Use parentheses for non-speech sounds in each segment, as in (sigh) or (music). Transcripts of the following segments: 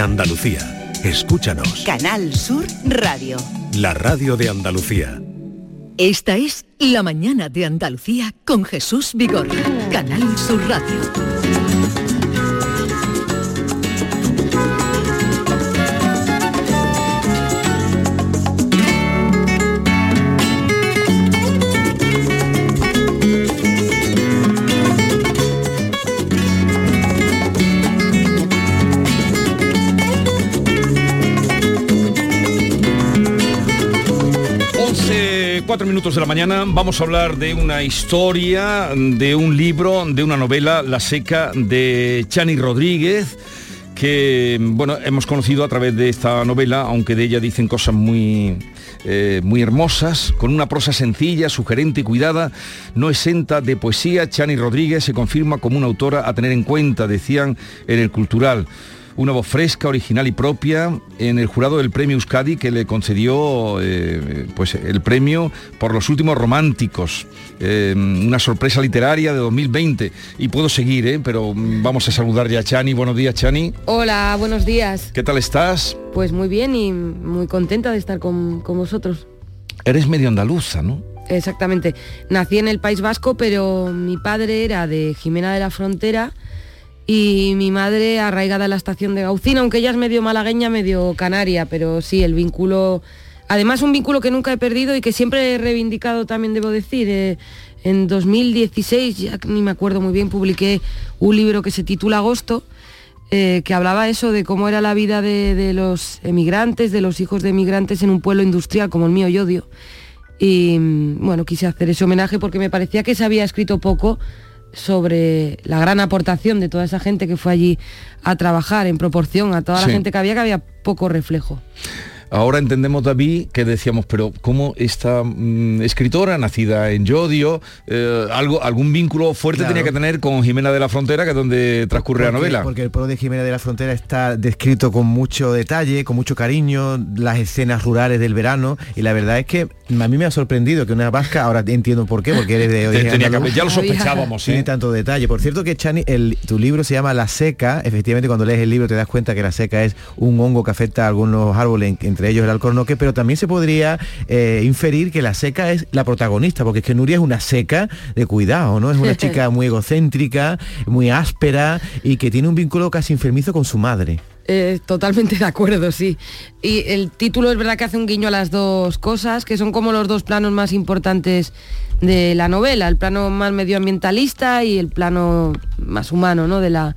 Andalucía. Escúchanos. Canal Sur Radio. La radio de Andalucía. Esta es La mañana de Andalucía con Jesús Vigorra. Canal Sur Radio. 4 minutos de la mañana vamos a hablar de una historia, de un libro, de una novela, La Seca, de Chani Rodríguez que bueno hemos conocido a través de esta novela, aunque de ella dicen cosas muy eh, muy hermosas, con una prosa sencilla, sugerente y cuidada, no exenta de poesía. Chani Rodríguez se confirma como una autora a tener en cuenta, decían en el cultural una voz fresca, original y propia en el jurado del premio Euskadi que le concedió eh, pues, el premio por los últimos románticos. Eh, una sorpresa literaria de 2020. Y puedo seguir, ¿eh? pero vamos a saludar ya a Chani. Buenos días, Chani. Hola, buenos días. ¿Qué tal estás? Pues muy bien y muy contenta de estar con, con vosotros. Eres medio andaluza, ¿no? Exactamente. Nací en el País Vasco, pero mi padre era de Jimena de la Frontera y mi madre arraigada en la estación de Gaucina, aunque ella es medio malagueña, medio canaria, pero sí, el vínculo, además un vínculo que nunca he perdido y que siempre he reivindicado también, debo decir. Eh, en 2016, ya ni me acuerdo muy bien, publiqué un libro que se titula Agosto, eh, que hablaba eso de cómo era la vida de, de, los emigrantes, de los hijos de emigrantes en un pueblo industrial como el mío, Yodio. Y mm, bueno, quise hacer ese homenaje porque me parecía que se había escrito poco sobre la gran aportación de toda esa gente que fue allí a trabajar en proporción a toda la gente que había, que había poco reflejo. Ahora entendemos, David, que decíamos, pero ¿cómo esta mm, escritora, nacida en Yodio, eh, algo, algún vínculo fuerte tenía que tener con Jimena de la Frontera, que es donde transcurre la novela? Porque el pueblo de Jimena de la Frontera está descrito con mucho detalle, con mucho cariño, las escenas rurales del verano, y la verdad es que a mí me ha sorprendido que una vasca, ahora entiendo por qué, porque eres de (laughs) hoy. ya lo sospechábamos, Tiene tanto detalle. Por cierto que Chani, el, tu libro se llama La Seca, efectivamente cuando lees el libro te das cuenta que la seca es un hongo que afecta a algunos árboles, entre ellos el alcornoque, pero también se podría eh, inferir que la seca es la protagonista, porque es que Nuria es una seca de cuidado, ¿no? Es una (laughs) chica muy egocéntrica, muy áspera y que tiene un vínculo casi enfermizo con su madre. Eh, totalmente de acuerdo, sí. Y el título es verdad que hace un guiño a las dos cosas, que son como los dos planos más importantes de la novela, el plano más medioambientalista y el plano más humano, ¿no? De la,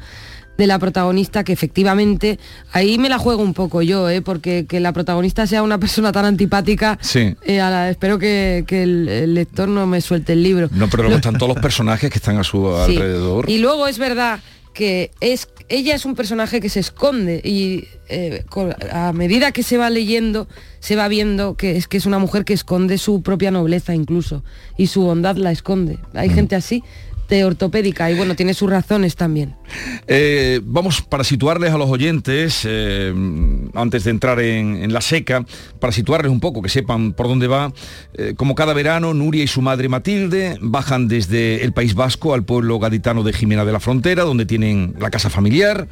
de la protagonista, que efectivamente ahí me la juego un poco yo, ¿eh? porque que la protagonista sea una persona tan antipática, sí. Eh, espero que, el, lector no me suelte el libro. No, pero luego están todos los personajes que están a su (laughs) alrededor. Y luego es verdad que es ella es un personaje que se esconde y eh, a medida que se va leyendo se va viendo que es que es una mujer que esconde su propia nobleza incluso y su bondad la esconde hay mm. gente así ortopédica y bueno, tiene sus razones también. Eh, vamos, para situarles a los oyentes, eh, antes de entrar en, la seca, para situarles un poco, que sepan por dónde va, eh, como cada verano, Nuria y su madre Matilde bajan desde el País Vasco al pueblo gaditano de Jimena de la Frontera, donde tienen la casa familiar.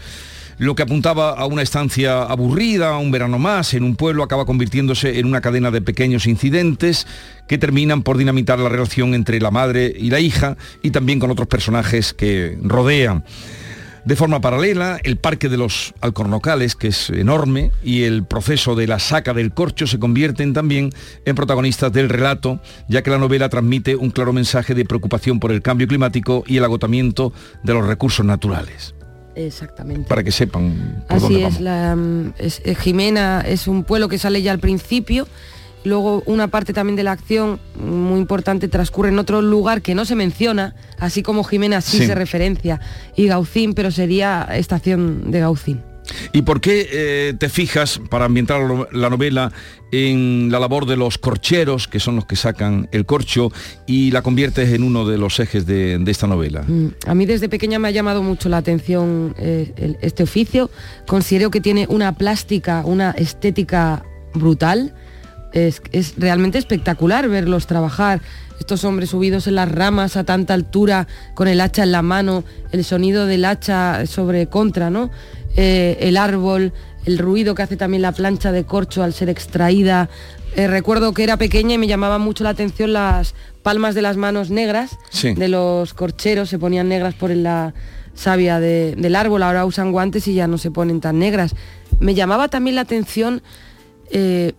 Lo que apuntaba a una estancia aburrida, un verano más, en un pueblo, acaba convirtiéndose en una cadena de pequeños incidentes que terminan por dinamitar la relación entre la madre y la hija y también con otros personajes que rodean. De forma paralela, el Parque de los Alcornocales, que es enorme, y el proceso de la saca del corcho se convierten también en protagonistas del relato, ya que la novela transmite un claro mensaje de preocupación por el cambio climático y el agotamiento de los recursos naturales. Exactamente. Para que sepan. Así es, la, mm, eh, Jimena es un pueblo que sale ya al principio. Luego una parte también de la acción muy importante transcurre en otro lugar que no se menciona, así como Jimena sí, se referencia, y Gaucín, pero sería estación de Gaucín. ¿Y por qué eh, te fijas, para ambientar la novela, en la labor de los corcheros, que son los que sacan el corcho, y la conviertes en uno de los ejes de, esta novela? Mm, a mí desde pequeña me ha llamado mucho la atención eh, este oficio. Considero que tiene una plástica, una estética brutal. Es, es realmente espectacular verlos trabajar estos hombres subidos en las ramas a tanta altura, con el hacha en la mano, el sonido del hacha sobre contra, ¿no? Eh, el árbol, el ruido que hace también la plancha de corcho al ser extraída. Eh, recuerdo que era pequeña y me llamaba mucho la atención las palmas de las manos negras Sí. de los corcheros, se ponían negras por la savia de- del árbol, ahora usan guantes y ya no se ponen tan negras. Me llamaba también la atención eh,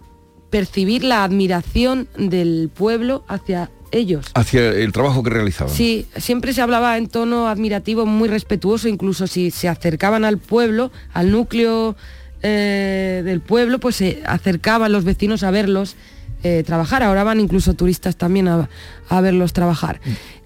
percibir la admiración del pueblo hacia ellos. Hacia el trabajo que realizaban. Sí, siempre se hablaba en tono admirativo, muy respetuoso, incluso si se acercaban al pueblo, al núcleo eh, del pueblo, pues se acercaban los vecinos a verlos eh, trabajar. Ahora van incluso turistas también a, a verlos trabajar.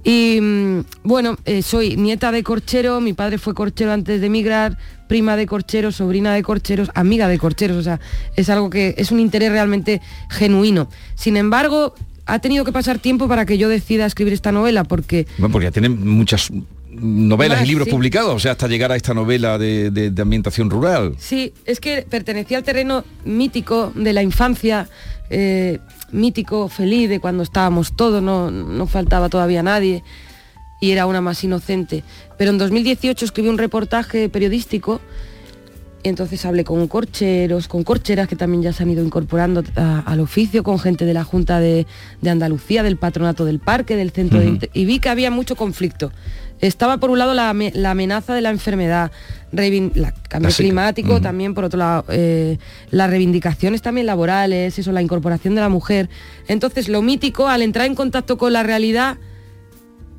Y mm, bueno, eh, soy nieta de corchero, mi padre fue corchero antes de emigrar, prima de corcheros, sobrina de corcheros, amiga de corcheros, o sea, es algo que es un interés realmente genuino. Sin embargo, ha tenido que pasar tiempo para que yo decida escribir esta novela, porque Bueno, porque ya tienen muchas novelas Más, y libros sí. publicados, o sea, hasta llegar a esta novela de, de- de ambientación rural. Sí, es que pertenecía al terreno mítico de la infancia, eh, mítico, feliz, de cuando estábamos todos, no, no faltaba todavía nadie y era una más inocente. Pero en 2018 escribí un reportaje periodístico entonces hablé con corcheros, con corcheras que también ya se han ido incorporando a- al oficio, con gente de la Junta de, de Andalucía, del Patronato del Parque, del Centro de... Inte- Y vi que había mucho conflicto. Estaba por un lado la, la amenaza de la enfermedad, la cambio climático, también por otro lado eh, las reivindicaciones también laborales, eso, la incorporación de la mujer. Entonces lo mítico, al entrar en contacto con la realidad,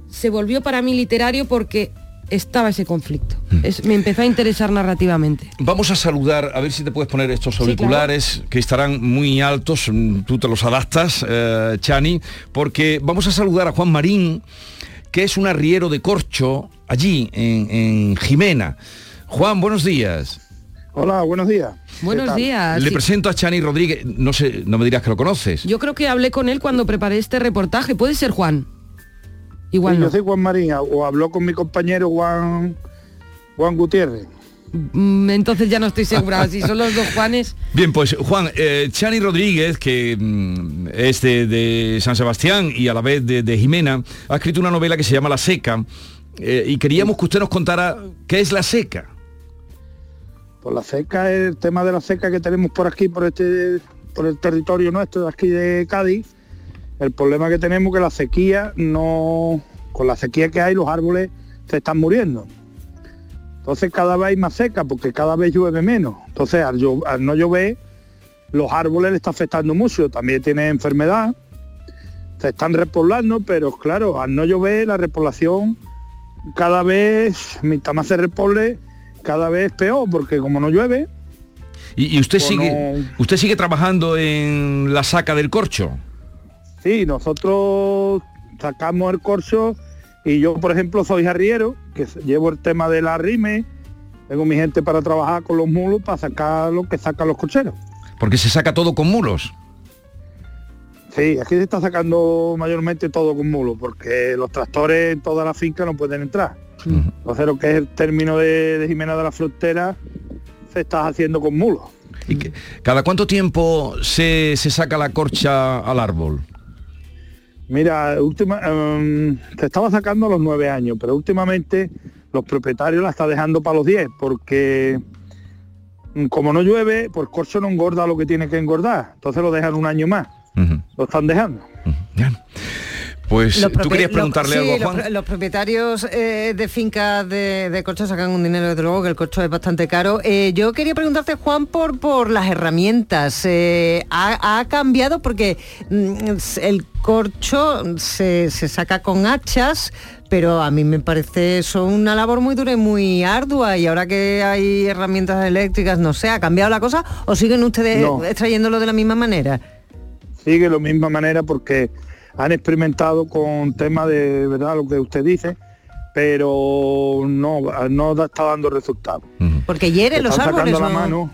se volvió para mí literario porque estaba ese conflicto. Es- me empezó a interesar narrativamente. Vamos a saludar, a ver si te puedes poner estos Sí, auriculares que estarán muy altos, mm, tú te los adaptas, eh, Chani, porque vamos a saludar a Juan Marín, que es un arriero de corcho allí en, en Jimena. Juan, buenos días. Hola, buenos días. Buenos días. Le Sí. presento a Chani Rodríguez, no sé, no me dirás que lo conoces. Yo creo que hablé con él cuando preparé este reportaje. ¿Puede ser Juan? Igual Sí, no. Yo soy Juan Marín, o habló con mi compañero Juan, Juan Gutiérrez. Mm, Entonces ya no estoy segura. si son los dos Juanes. (laughs) Bien, pues Juan, eh, Chani Rodríguez, que mm, es de, de San Sebastián y a la vez de, de Jimena, ha escrito una novela que se llama La Seca eh, y queríamos que usted nos contara qué es La Seca. Pues la seca, el tema de la seca que tenemos por aquí, por este, por el territorio nuestro de aquí de Cádiz, el problema que tenemos que la sequía no, con la sequía que hay los árboles se están muriendo. Entonces cada vez hay más seca porque cada vez llueve menos. Entonces al, no llover, los árboles le está afectando mucho. También tiene enfermedad, se están repoblando, pero claro, al no llover la repoblación cada vez, mientras más se repoble, cada vez peor, porque como no llueve, Y, y usted sigue, no. usted sigue trabajando en la saca del corcho. Sí, nosotros sacamos el corcho y yo, por ejemplo, soy arriero, que llevo el tema de la rime, tengo mi gente para trabajar con los mulos para sacar lo que sacan los cocheros. Porque se saca todo con mulos. Sí, aquí se está sacando mayormente todo con mulos, porque los tractores en toda la finca no pueden entrar. Entonces lo que es el término de, de Jimena de la Frontera se está haciendo con mulos. ¿Y que- ¿Cada cuánto tiempo se, se saca la corcha al árbol? Mira, última, em, se estaba sacando a los nueve años, pero últimamente los propietarios la están dejando para los 10, porque mm, como no llueve, pues corcho no engorda lo que tiene que engordar, entonces lo dejan un año más, lo están dejando. Pues Los tú querías preguntarle sí, algo a los Juan. Los, propietarios eh, de fincas de, de corcho sacan un dinero, desde luego, que el corcho es bastante caro. Eh, yo quería preguntarte, Juan, por, por las herramientas. Eh, ha, ha cambiado porque mm, el corcho se, se saca con hachas, pero a mí me parece eso una labor muy dura y muy ardua. Y ahora que hay herramientas eléctricas, no sé, ¿ha cambiado la cosa o siguen ustedes No. extrayéndolo de la misma manera? Sigue de la misma manera porque han experimentado con temas de verdad lo que usted dice, pero no, no da- está dando resultados. Porque hiere los árboles. sacando la ¿no? mano.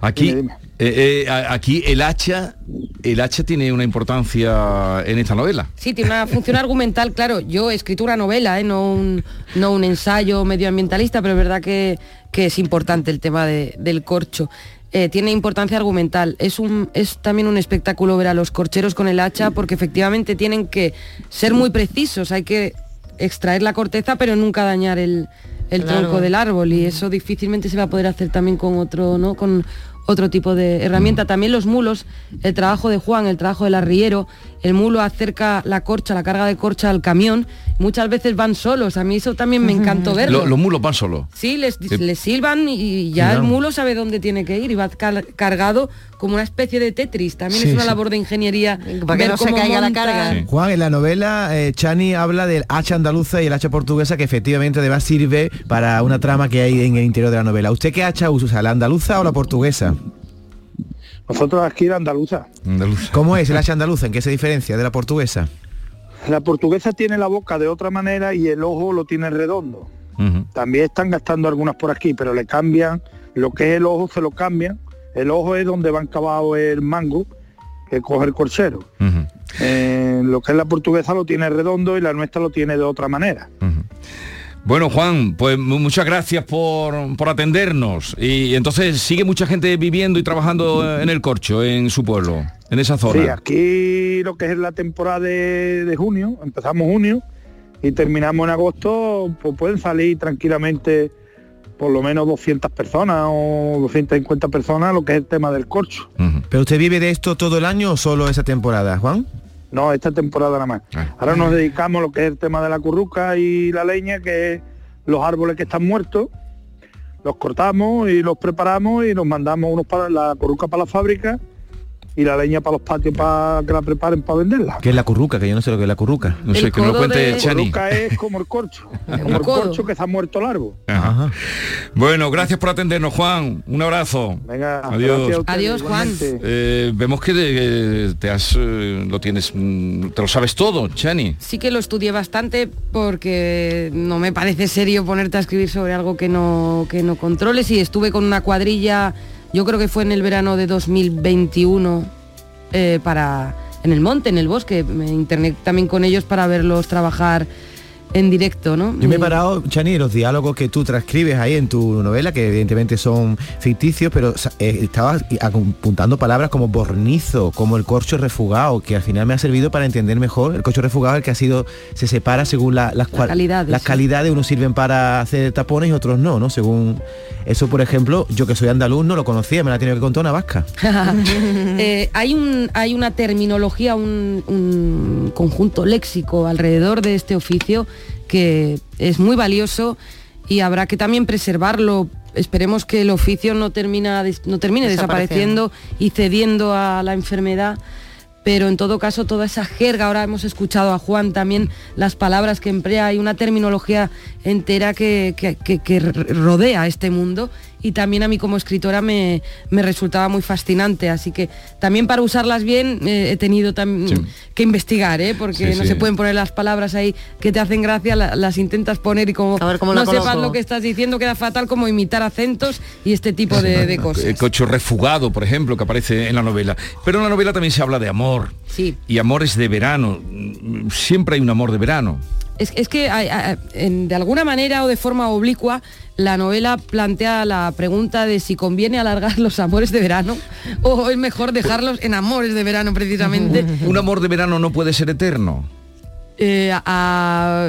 Aquí, Dime, dime. eh, eh, aquí el hacha, el hacha tiene una importancia en esta novela. Sí, tiene una función (laughs) argumental, claro. Yo he escrito una novela, ¿eh? no, un, no un ensayo medioambientalista, pero es verdad que, que es importante el tema de- del corcho. Eh, tiene importancia argumental. Es, un, es también un espectáculo ver a los corcheros con el hacha porque efectivamente tienen que ser muy precisos. Hay que extraer la corteza pero nunca dañar el, el Claro. tronco del árbol y eso difícilmente se va a poder hacer también con otro, ¿no? Con otro tipo de herramienta. También los mulos, el trabajo de Juan, el trabajo del arriero, el mulo acerca la corcha, la carga de corcha al camión, muchas veces van solos. A mí eso también me encantó verlo. Lo- los mulos van solos. Sí, les, Sí. les silban y ya el mulo sabe dónde tiene que ir y va car- cargado como una especie de Tetris. También Sí, es una sí. labor de ingeniería. Para que ver no se caiga la carga. Sí. Juan, en la novela eh, Chani habla del hacha andaluza y el hacha portuguesa que efectivamente además sirve para una trama que hay en el interior de la novela. ¿Usted qué hacha usa, la andaluza o la portuguesa? Nosotros aquí la andaluza. Andaluz. ¿Cómo es el hacha andaluza? ¿En qué se diferencia de la portuguesa? La portuguesa tiene la boca de otra manera y el ojo lo tiene redondo. También están gastando algunas por aquí, pero le cambian, lo que es el ojo se lo cambian. El ojo es donde va encabado el mango que coge el corchero. Eh, lo que es la portuguesa lo tiene redondo y la nuestra lo tiene de otra manera. Bueno, Juan, pues mu- muchas gracias por, por atendernos. Y entonces sigue mucha gente viviendo y trabajando eh, en el corcho, en su pueblo, en esa zona. Sí, aquí lo que es la temporada de, de junio, empezamos junio y terminamos en agosto, pues pueden salir tranquilamente por lo menos 200 personas o 250 personas lo que es el tema del corcho. ¿Pero usted vive de esto todo el año o solo esa temporada, Juan? No, esta temporada nada más. Ah. Ahora nos dedicamos a lo que es el tema de la curruca y la leña, que es los árboles que están muertos, los cortamos y los preparamos y los mandamos unos para la curruca para la fábrica y la leña para los patios para que la preparen para venderla. ¿Qué es la curruca? Que yo no sé lo que es la curruca. No sé, que nos lo cuente de- La Chani. curruca es como el corcho, (laughs) como el corcho que ha muerto. Ajá. Ajá. Bueno, gracias por atendernos, Juan. Un abrazo. Venga, Adiós. Adiós, Juan. Eh, vemos que de- te has, eh, lo tienes, mm, te lo sabes todo, Chani. Sí que lo estudié bastante porque no me parece serio ponerte a escribir sobre algo que no, que no controles y estuve con una cuadrilla, yo creo que fue en el verano de 2021 eh, para en el monte, en el bosque, me internet también con ellos para verlos trabajar en directo, ¿no? Yo me he parado, Chani, los diálogos que tú transcribes ahí en tu novela, que evidentemente son ficticios, pero eh, estabas apuntando palabras como bornizo, como el corcho refugado, que al final me ha servido para entender mejor el corcho refugado, el que ha sido, se separa según la- las, cual- calidades, las calidades, unos sirven para hacer tapones y otros no, ¿no? Según eso, por ejemplo, yo que soy andaluz no lo conocía, me la tenido que contar una vasca. (laughs) Eh, hay, un, hay una terminología, un, un conjunto léxico alrededor de este oficio que es muy valioso y habrá que también preservarlo. Esperemos que el oficio no, termina, no termine Desapareciendo. y cediendo a la enfermedad. Pero en todo caso, toda esa jerga, ahora hemos escuchado a Juan también las palabras que emplea, hay una terminología entera que, que- que- rodea este mundo y también a mí como escritora me, me resultaba muy fascinante. Así que también para usarlas bien eh, he tenido Sí. que investigar, ¿eh? porque Sí, no sí. se pueden poner las palabras ahí que te hacen gracia, la- las intentas poner y como A ver cómo no sepas coloco. lo que estás diciendo queda fatal como imitar acentos y este tipo de, de (laughs) cosas. El cocho refugado, por ejemplo, que aparece en la novela. Pero en la novela también se habla de amor. Sí. Y amores de verano. Siempre hay un amor de verano. Es, es que hay- hay- en- de alguna manera o de forma oblicua la novela plantea la pregunta de si conviene alargar los amores de verano o es mejor dejarlos en amores de verano precisamente. (laughs) Un amor de verano no puede ser eterno. Eh, a-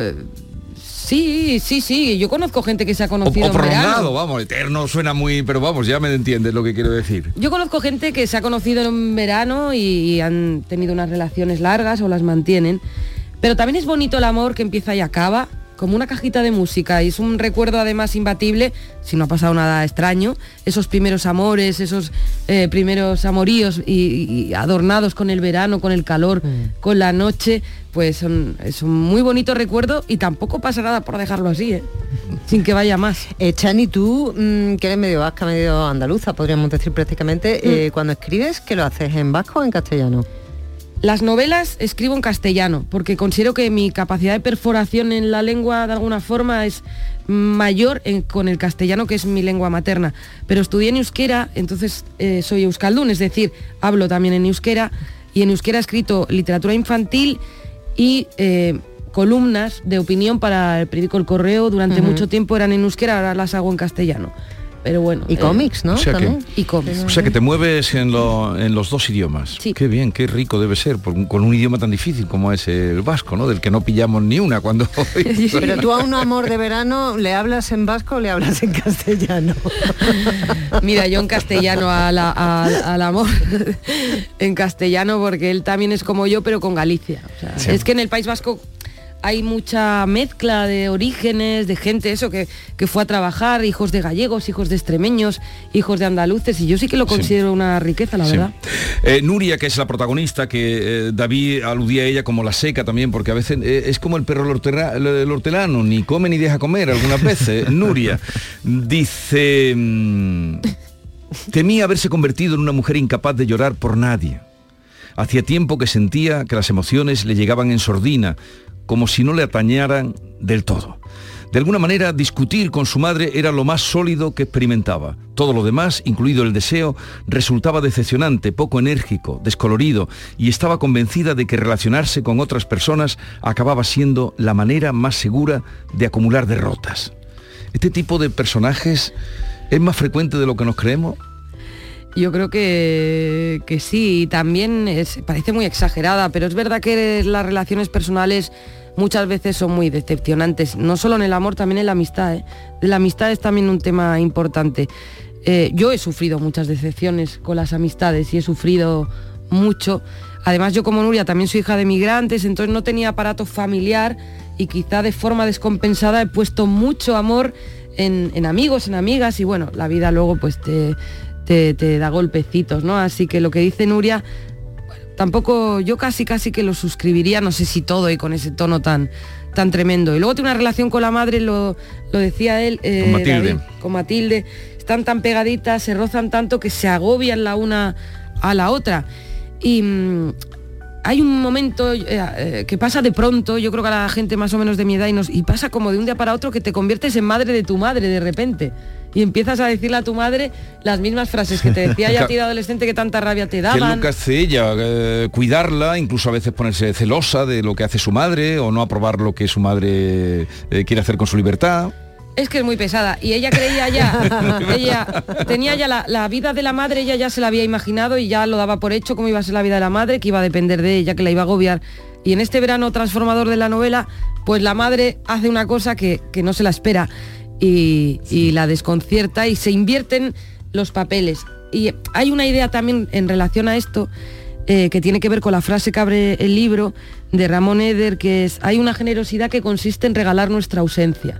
sí, sí, sí. Yo conozco gente que se ha O, conocido o en verano. prolongado, vamos, eterno suena muy, pero vamos, ya me entiendes lo que quiero decir. Yo conozco gente que se ha conocido en verano y han tenido unas relaciones largas o las mantienen. Pero también es bonito el amor que empieza y acaba, como una cajita de música. Y es un recuerdo además imbatible, si no ha pasado nada extraño, esos primeros amores, esos eh, primeros amoríos y, y adornados con el verano, con el calor, con la noche, pues son, es un muy bonito recuerdo y tampoco pasa nada por dejarlo así, ¿eh? (laughs) sin que vaya más. Eh, Chani, tú mm, que eres medio vasca, medio andaluza, podríamos decir prácticamente, eh, cuando escribes, ¿qué lo haces? ¿En vasco o en castellano? Las novelas escribo en castellano porque considero que mi capacidad de perforación en la lengua de alguna forma es mayor en- con el castellano que es mi lengua materna. Pero estudié en euskera, entonces eh, soy euskaldun, es decir, hablo también en euskera y en euskera he escrito literatura infantil y eh, columnas de opinión para el periódico El Correo durante mucho tiempo eran en euskera, ahora las hago en castellano. Pero bueno. Y eh, cómics, ¿no? o sea que-. Y cómics. O sea que te mueves en, lo- en los dos idiomas. Sí. Qué bien, qué rico debe ser, por con un idioma tan difícil como es el vasco, ¿no? Del que no pillamos ni una cuando... (laughs) Pero tú a un amor de verano le hablas en vasco o le hablas en castellano. (laughs) Mira, yo en castellano a la- a- al amor, (laughs) en castellano porque él también es como yo, pero con Galicia. O sea, Sí. Es que en el País Vasco hay mucha mezcla de orígenes, de gente, eso, que, que fue a trabajar, hijos de gallegos, hijos de extremeños, hijos de andaluces, y yo sí que lo Sí. considero una riqueza, la Sí. verdad. Eh, Nuria, que es la protagonista, que eh, David aludía a ella como la seca también, porque a veces eh, es como el perro el hortelano, ni come ni deja comer algunas veces. (laughs) Nuria dice, mm, temía haberse convertido en una mujer incapaz de llorar por nadie. Hacía tiempo que sentía que las emociones le llegaban en sordina, como si no le atañaran del todo. De alguna manera, discutir con su madre era lo más sólido que experimentaba. Todo lo demás, incluido el deseo, resultaba decepcionante, poco enérgico, descolorido, y estaba convencida de que relacionarse con otras personas acababa siendo la manera más segura de acumular derrotas. Este tipo de personajes es más frecuente de lo que nos creemos. Yo creo que, que sí, y también es- parece muy exagerada, pero es verdad que las relaciones personales muchas veces son muy decepcionantes, no solo en el amor, también en la amistad. ¿eh? La amistad es también un tema importante. Eh, yo he sufrido muchas decepciones con las amistades y he sufrido mucho. Además, yo como Nuria también soy hija de migrantes, entonces no tenía aparato familiar y quizá de forma descompensada he puesto mucho amor en, en amigos, en amigas y bueno, la vida luego pues te, te, te da golpecitos, ¿no? Así que lo que dice Nuria, tampoco yo casi casi que lo suscribiría, no sé si todo y con ese tono tan tan tremendo. Y luego tiene una relación con la madre, lo, lo decía él, eh, Con Matilde. David, con Matilde, están tan pegaditas, se rozan tanto que se agobian la una a la otra. Y mm, hay un momento eh, eh, que pasa de pronto, yo creo que a la gente más o menos de mi edad y, nos, y pasa como de un día para otro que te conviertes en madre de tu madre de repente. Y empiezas a decirle a tu madre las mismas frases que te decía ya a (laughs) ti de adolescente que tanta rabia te ¿Qué es lo daban. que hace ella? Eh, cuidarla, incluso a veces ponerse celosa de lo que hace su madre o no aprobar lo que su madre eh, quiere hacer con su libertad. Es que es muy pesada. Y ella creía ya, (laughs) ella tenía ya la, la vida de la madre, ella ya se la había imaginado y ya lo daba por hecho cómo iba a ser la vida de la madre, que iba a depender de ella, que la iba a agobiar. Y en este verano transformador de la novela, pues la madre hace una cosa que, que no se la espera y, y la desconcierta y se invierten los papeles. Y hay una idea también en relación a esto eh, que tiene que ver con la frase que abre el libro de Ramón Eder, que es, hay una generosidad que consiste en regalar nuestra ausencia,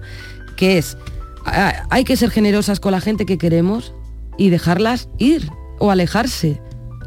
que es, a- hay que ser generosas con la gente que queremos y dejarlas ir o alejarse,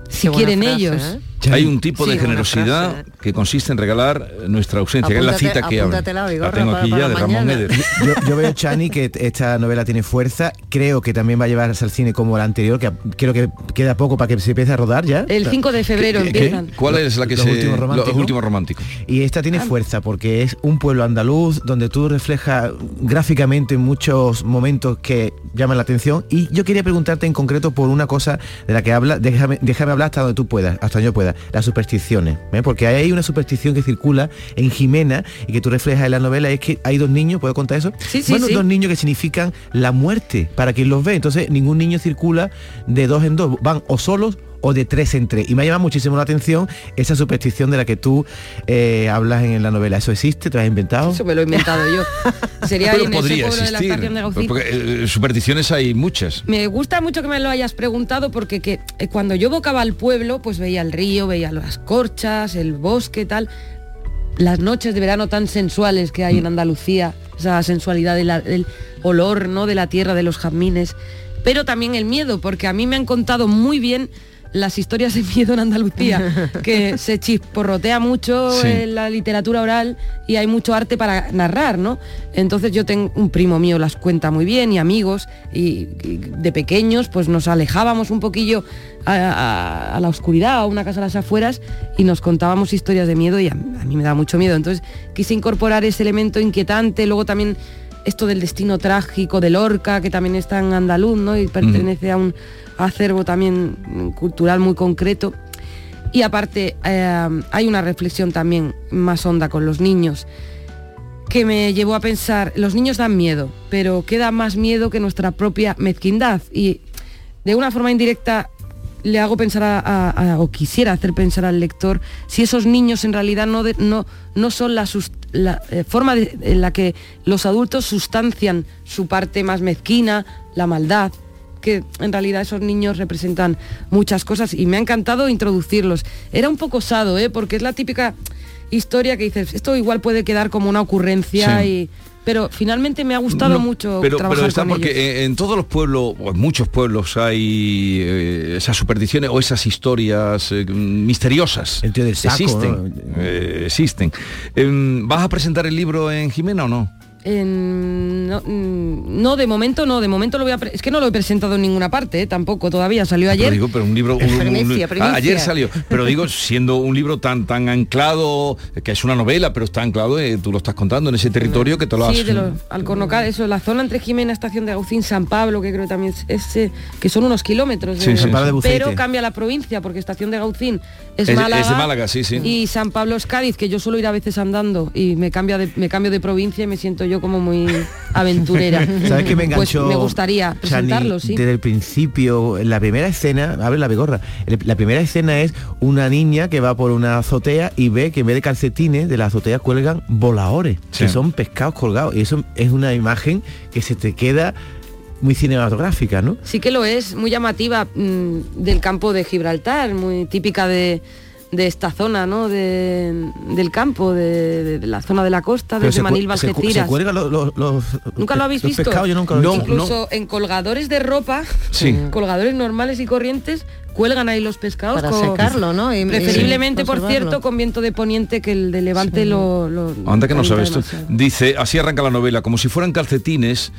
si quieren frase, ellos. ¿eh? Hay un tipo Sí, de generosidad frase. Que consiste en regalar eh, nuestra ausencia, que es la cita que habla. La tengo aquí para ya de Ramón. Eder. (laughs) Yo, yo veo, Chani, que esta novela tiene fuerza. Creo que también va a llevarse al cine como la anterior, que creo que queda poco para que se empiece a rodar ya. El 5 de febrero ¿Qué- qué- empiezan. ¿Cuál es la que Los se... últimos románticos. Los últimos románticos. Y esta tiene fuerza porque es un pueblo andaluz donde tú reflejas gráficamente muchos momentos que llaman la atención. Y yo quería preguntarte en concreto por una cosa de la que habla, déjame, déjame hablar hasta donde tú puedas, hasta donde yo pueda, las supersticiones. ¿eh? Porque hay una superstición que circula en Jimena y que tú reflejas en la novela, es que hay dos niños, ¿puedo contar eso? Sí, sí, bueno, sí. dos niños que significan la muerte para quien los ve. Entonces ningún niño circula de dos en dos, van o solos o de tres en tres. Y me ha llamado muchísimo la atención esa superstición de la que tú eh, hablas en la novela. ¿Eso existe? ¿Te lo has inventado? Eso me lo he inventado yo. (laughs) Sería Pero en ese podría pueblo de la existir. estación de. Porque eh, supersticiones hay muchas. Me gusta mucho que me lo hayas preguntado porque que, eh, cuando yo evocaba al pueblo, pues veía el río, veía las corchas, el bosque, tal. Las noches de verano tan sensuales que hay en Andalucía, esa sensualidad de del olor, ¿no? De la tierra, de los jazmines. Pero también el miedo, porque a mí me han contado muy bien las historias de miedo en Andalucía, (laughs) que se chisporrotea mucho Sí. en la literatura oral y hay mucho arte para narrar, ¿no? Entonces yo tengo un primo mío las cuenta muy bien y amigos y, y de pequeños pues nos alejábamos un poquillo a, a- a la oscuridad, a una casa a las afueras y nos contábamos historias de miedo y a, a mí me da mucho miedo. Entonces quise incorporar ese elemento inquietante, luego también esto del destino trágico del Orca, que también está en andaluz, ¿no? Y pertenece a un acervo también cultural muy concreto. Y aparte, eh, hay una reflexión también más honda con los niños, que me llevó a pensar, los niños dan miedo, pero ¿qué da más miedo que nuestra propia mezquindad? Y de una forma indirecta le hago pensar a, a- a- o quisiera hacer pensar al lector si esos niños en realidad no, de- no, no son la, eh, forma de- en la que los adultos sustancian su parte más mezquina, la maldad, que en realidad esos niños representan muchas cosas y me ha encantado introducirlos. Era un poco osado, ¿eh? porque es la típica historia que dices, esto igual puede quedar como una ocurrencia Sí. y... Pero finalmente me ha gustado No, mucho pero, trabajar pero está con porque ellos. en, en todos los pueblos, o en muchos pueblos, hay eh, esas supersticiones o esas historias eh, misteriosas. El tío del saco, existen. ¿no? eh, existen. Em, ¿Vas a presentar el libro en Jimena o no? En- no, mm, no, de momento no, de momento lo voy a... Es que no lo he presentado en ninguna parte, ¿eh? tampoco, todavía salió Pero ayer. digo, pero un libro... un- un- Primicia, ah, ayer salió. Pero digo, siendo un libro tan tan anclado, que es una novela, pero está anclado, eh, tú lo estás contando en ese territorio que te lo has... Sí, de los Alcornocal, eso, la zona entre Jimena, estación de Agustín, San Pablo, que creo también es, eh, que son unos kilómetros. Sí, de- sí, pero cambia la provincia, porque estación de Gaucín es, Es- Málaga. es de Málaga, sí, sí. Y San Pablo es Cádiz, que yo suelo ir a veces andando y me cambia de, me cambio de provincia y me siento yo como muy (laughs) aventurera. ¿Sabes que me Pues enganchó? me gustaría Chani, presentarlo, sí. Desde el principio, en la primera escena, abre la begorra, la primera escena es una niña que va por una azotea y ve que en vez de calcetines de la azotea cuelgan voladores, Sí. que son pescados colgados. Y eso es una imagen que se te queda muy cinematográfica, ¿no? Sí que lo es, muy llamativa mm, del campo de Gibraltar, muy típica de, de esta zona, ¿no? De- del campo, de, de- de la zona de la costa, Pero desde se, Manilva, cu- se, cu- se Algeciras. cuelgan los, los- los- ¿Nunca lo habéis los visto? pescados, yo nunca lo he No, visto. Incluso en colgadores de ropa, Sí. colgadores normales y corrientes, cuelgan ahí los pescados. Para con- secarlo, ¿no? Y- y Preferiblemente, por cierto, con viento de poniente que el de levante lo, lo- Anda que no sabes esto. demasiado. Dice, así arranca la novela, como si fueran calcetines,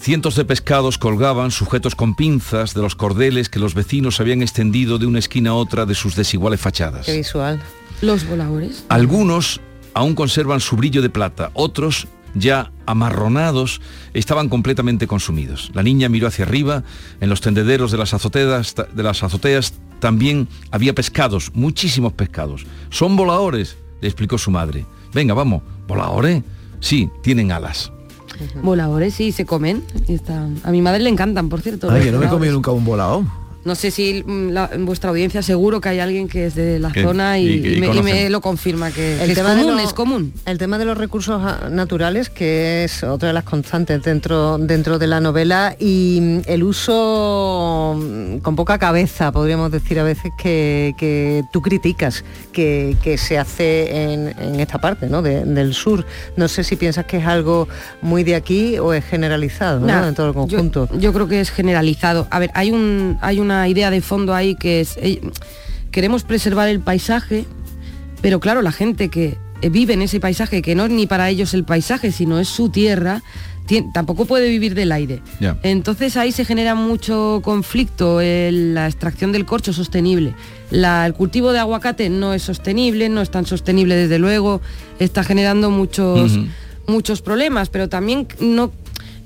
cientos de pescados colgaban sujetos con pinzas de los cordeles que los vecinos habían extendido de una esquina a otra de sus desiguales fachadas. Qué visual. Los voladores. Algunos aún conservan su brillo de plata, otros ya amarronados, estaban completamente consumidos. La niña miró hacia arriba, en los tendederos de las azoteas, de las azoteas también había pescados, muchísimos pescados. Son voladores, le explicó su madre. Venga, vamos, ¿voladores? Sí, tienen alas. Voladores, sí, se comen. y están- A mi madre le encantan, por cierto. Ay, yo no me he comido nunca un volador. No sé si mm, la- en vuestra audiencia seguro que hay alguien que es de la Que- zona y, y- y y me, y conocen. me lo confirma que, El es tema común, lo- es común. El tema de los recursos naturales, que es otra de las constantes dentro, dentro de la novela, y mm, el uso mm, con poca cabeza, podríamos decir a veces, que, que tú criticas, que, que se hace en, en esta parte ¿no? de- del sur. No sé si piensas que es algo muy de aquí o es generalizado en todo el yo- conjunto. Yo, creo que es generalizado. A ver, hay un hay una idea de fondo ahí que es eh, queremos preservar el paisaje, pero claro, la gente que eh, vive en ese paisaje, que no es ni para ellos el paisaje, sino es su tierra, tampoco puede vivir del aire. Entonces ahí se genera mucho conflicto, el- la extracción del corcho sostenible. La- el cultivo de aguacate no es sostenible, no es tan sostenible desde luego, está generando muchos, muchos problemas, pero también no...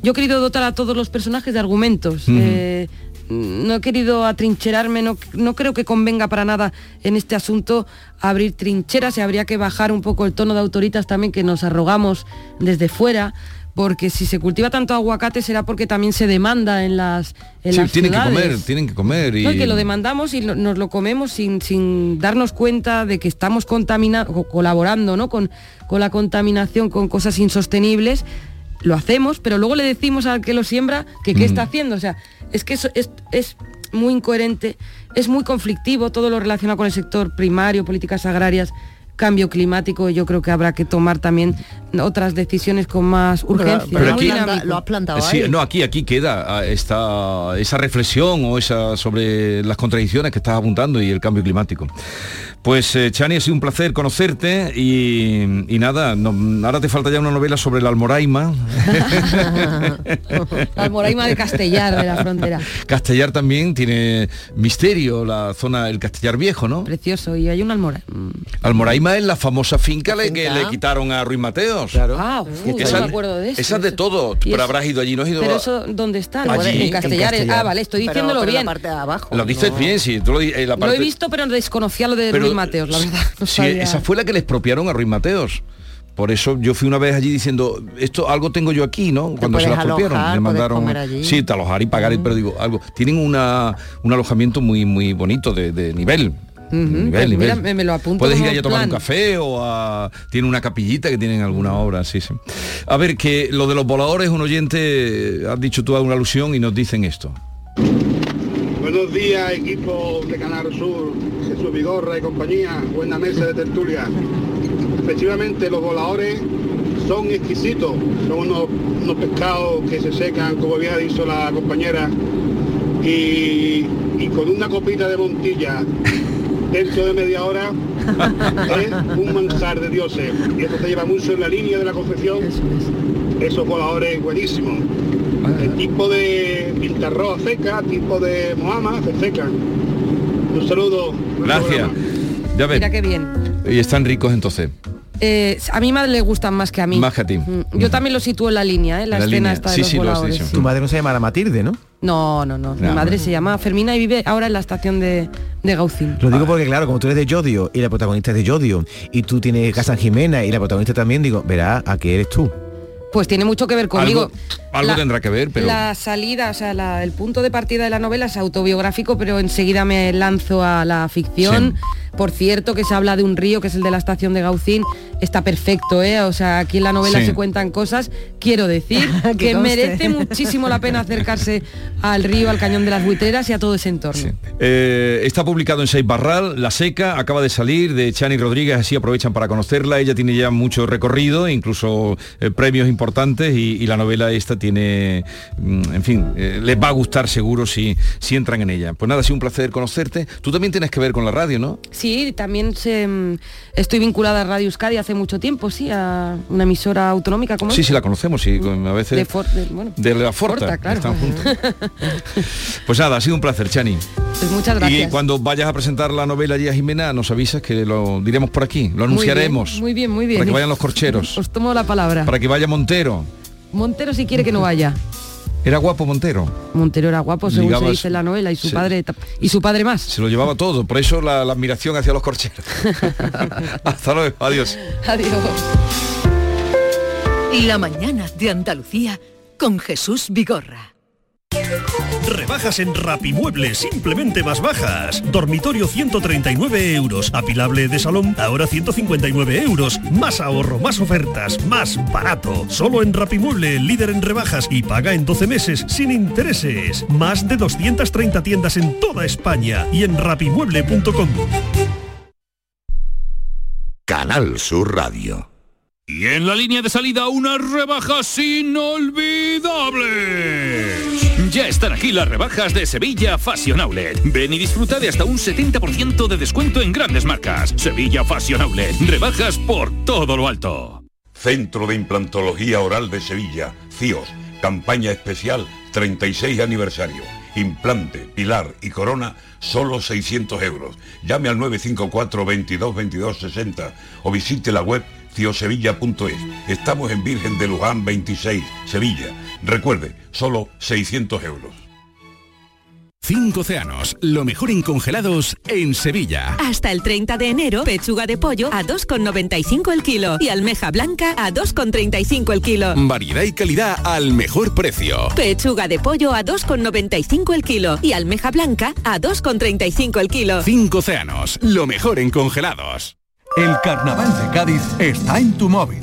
Yo he querido dotar a todos los personajes de argumentos. Eh, no he querido atrincherarme, no, no creo que convenga para nada en este asunto abrir trincheras y habría que bajar un poco el tono de autoritas también que nos arrogamos desde fuera, porque si se cultiva tanto aguacate será porque también se demanda en las, en Sí, las tienen que comer, tienen que comer. Y... No, que lo demandamos y no- nos lo comemos sin, sin darnos cuenta de que estamos contaminando, colaborando ¿no? con, con la contaminación, con cosas insostenibles. Lo hacemos, pero luego le decimos al que lo siembra que qué Mm. está haciendo. O sea, es que eso es, es muy incoherente, es muy conflictivo todo lo relacionado con el sector primario, políticas agrarias, cambio climático. y Yo creo que habrá que tomar también otras decisiones con más urgencia. pero aquí- lo has plantado Sí, ahí. no, aquí, aquí queda ah, esta, esa reflexión o esa sobre las contradicciones que estás apuntando y el cambio climático. Pues eh, Chani, ha sido un placer conocerte y, y nada, no- ahora te falta ya una novela sobre el Almoraima. (laughs) La Almoraima de Castellar, de la frontera. Castellar también tiene misterio, la zona, el Castellar Viejo, ¿no? Precioso. Y hay un almora. mm, Almoraima es la famosa finca, le- que le quitaron a Ruiz Mateos. Claro. Ah, uy, esa- no me acuerdo de eso. Esa es de todo, pero habrás ido allí, no has ido Pero a- eso, ¿dónde está? Allí, en en Castellar. Ah, vale, estoy diciéndolo pero bien. La parte de abajo. Lo dices no. bien, sí, tú lo, di- eh, la Lo he visto, pero desconocía lo de Pero, Ruiz Mateos, la verdad. No sí, sabía. esa fue la que le expropiaron a Ruiz Mateos. Por eso yo fui una vez allí diciendo, esto algo tengo yo aquí, ¿no? Cuando se rompieron. alojar, Me mandaron. comer allí. Sí, te alojar y pagar, pero digo, algo. Tienen una, un alojamiento muy, muy bonito de, de nivel. Nivel, pues nivel. mira, me- lo apunto Puedes ir allá a tomar un café o a... Tiene una capillita que tienen alguna obra, sí, sí. A ver, que lo de los voladores, un oyente, has dicho tú una alusión y nos dicen esto. Buenos días, equipo de Canal Sur, Jesús Vigorra y compañía, buena mesa de tertulia. Efectivamente, los voladores son exquisitos, son unos, unos pescados que se secan, como había dicho la compañera, y, y con una copita de montilla dentro de media hora es un manjar de dioses. Y esto te lleva mucho en la línea de la confección, esos voladores buenísimos. El tipo de pintarroja seca, tipo de moama se secan. Un saludo. Gracias. Ya ves. Mira qué bien. Y están ricos entonces. Eh, a mi madre le gustan más que a mí. Más que a ti. Mm, Yo también lo sitúo en la línea, ¿eh? la, En la escena esta de Sí, los sí, lo has voladores, dicho. sí. Tu madre no se llama Matilde, ¿no? No, no, no. Mi No. madre se llama Fermina y vive ahora en la estación de, de Gaucín. Lo digo porque, claro, como tú eres de Yodio y la protagonista es de Yodio, y tú tienes Casa en Jimena y la protagonista también, digo, verá, ¿a qué eres tú? Pues tiene mucho que ver conmigo. Algo, algo tendrá que ver, pero... La salida, o sea, la- el punto de partida de la novela es autobiográfico, pero enseguida me lanzo a la ficción. Por cierto, que se habla de un río, que es el de la estación de Gaucín. Está perfecto, ¿eh? O sea, aquí en la novela Sí. se cuentan cosas. Quiero decir (laughs) Que que merece muchísimo la pena acercarse al río, al cañón de las buiteras y a todo ese entorno. Eh, está publicado en Seis Barral, La Seca, acaba de salir de Chani Rodríguez, así aprovechan para conocerla. Ella tiene ya mucho recorrido, incluso eh, premios importantes y, y la novela esta tiene, mm, en fin, eh, les va a gustar seguro si, si entran en ella. Pues nada, ha sido un placer conocerte. Tú también tienes que ver con la radio, ¿no? Sí, también se, mm, estoy vinculada a Radio Euskadi hace mucho tiempo, sí, a una emisora autonómica como Sí, sí, la conocemos, sí, a veces... De For- de- bueno, de la Forta, Forta, claro. están juntos. (laughs) Pues nada, ha sido un placer, Chani. Pues muchas gracias. Y cuando vayas a presentar la novela allí a Jimena, nos avisas que lo diremos por aquí, lo Muy anunciaremos. bien, Muy bien, muy bien. Para que vayan los corcheros. Os tomo la palabra. Para que vaya Montero. Montero si quiere que no vaya. (laughs) Era guapo Montero. Montero era guapo, según se dice en la novela, y su Sí. padre y su padre más. Se lo llevaba todo, por eso la, la admiración hacia los corcheros. (laughs) Hasta luego, adiós. Adiós. La mañana de Andalucía con Jesús Vigorra. Rebajas en Rapimueble, simplemente más bajas. Dormitorio 139 euros. Apilable de salón, ahora 159 euros. Más ahorro, más ofertas, más barato. Solo en Rapimueble, líder en rebajas y paga en 12 meses sin intereses. Más de 230 tiendas en toda España y en rapimueble.com. Canal Sur Radio. Y en la línea de salida unas rebajas inolvidables. Ya están aquí las rebajas de Sevilla Fashion Outlet. Ven y disfruta de hasta un 70% de descuento en grandes marcas. Sevilla Fashion Outlet. Rebajas por todo lo alto. Centro de Implantología Oral de Sevilla, CIOS, campaña especial 36 aniversario. Implante, pilar y corona, solo 600 euros. Llame al 954 22 22 60 o visite la web ciosevilla.es. Estamos en Virgen de Luján 26, Sevilla. Recuerde, solo 600 euros. Cinco océanos, lo mejor en congelados en Sevilla. Hasta el 30 de enero, pechuga de pollo a 2,95 el kilo y almeja blanca a 2,35 el kilo. Variedad y calidad al mejor precio. Pechuga de pollo a 2,95 el kilo y almeja blanca a 2,35 el kilo. Cinco océanos, lo mejor en congelados. El carnaval de Cádiz está en tu móvil.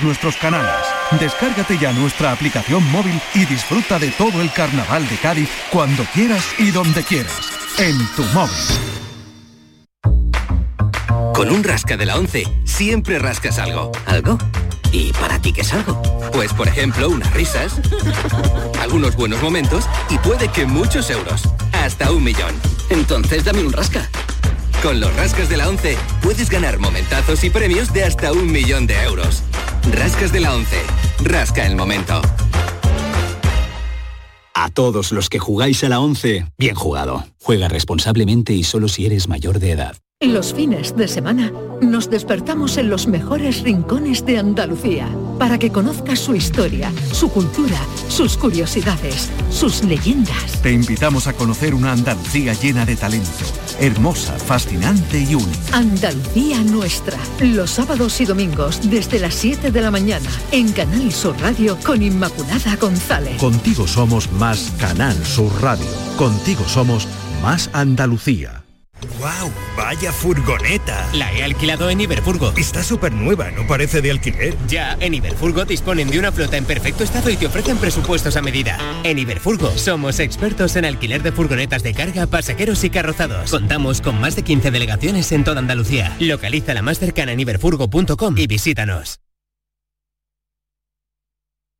nuestros canales. Descárgate ya nuestra aplicación móvil y disfruta de todo el Carnaval de Cádiz cuando quieras y donde quieras. En tu móvil. Con un rasca de la 11 siempre rascas algo. ¿Algo? ¿Y para ti qué es algo? Pues por ejemplo unas risas, algunos buenos momentos y puede que muchos euros. Hasta un millón. Entonces dame un rasca. Con los rascas de la 11 puedes ganar momentazos y premios de hasta un millón de euros. Rascas de la 11. Rasca el momento. A todos los que jugáis a la 11, bien jugado. Juega responsablemente y solo si eres mayor de edad. Los fines de semana nos despertamos en los mejores rincones de Andalucía para que conozcas su historia, su cultura, sus curiosidades, sus leyendas. Te invitamos a conocer una Andalucía llena de talento, hermosa, fascinante y única. Andalucía nuestra, los sábados y domingos desde las 7 de la mañana en Canal Sur Radio con Inmaculada González. Contigo somos más Canal Sur Radio. Contigo somos más Andalucía. ¡Wow! ¡Vaya furgoneta! La he alquilado en Iberfurgo. Está súper nueva, no parece de alquiler. Ya, en Iberfurgo disponen de una flota en perfecto estado y te ofrecen presupuestos a medida. En Iberfurgo somos expertos en alquiler de furgonetas de carga, pasajeros y carrozados. Contamos con más de 15 delegaciones en toda Andalucía. Localiza la más cercana en iberfurgo.com y visítanos.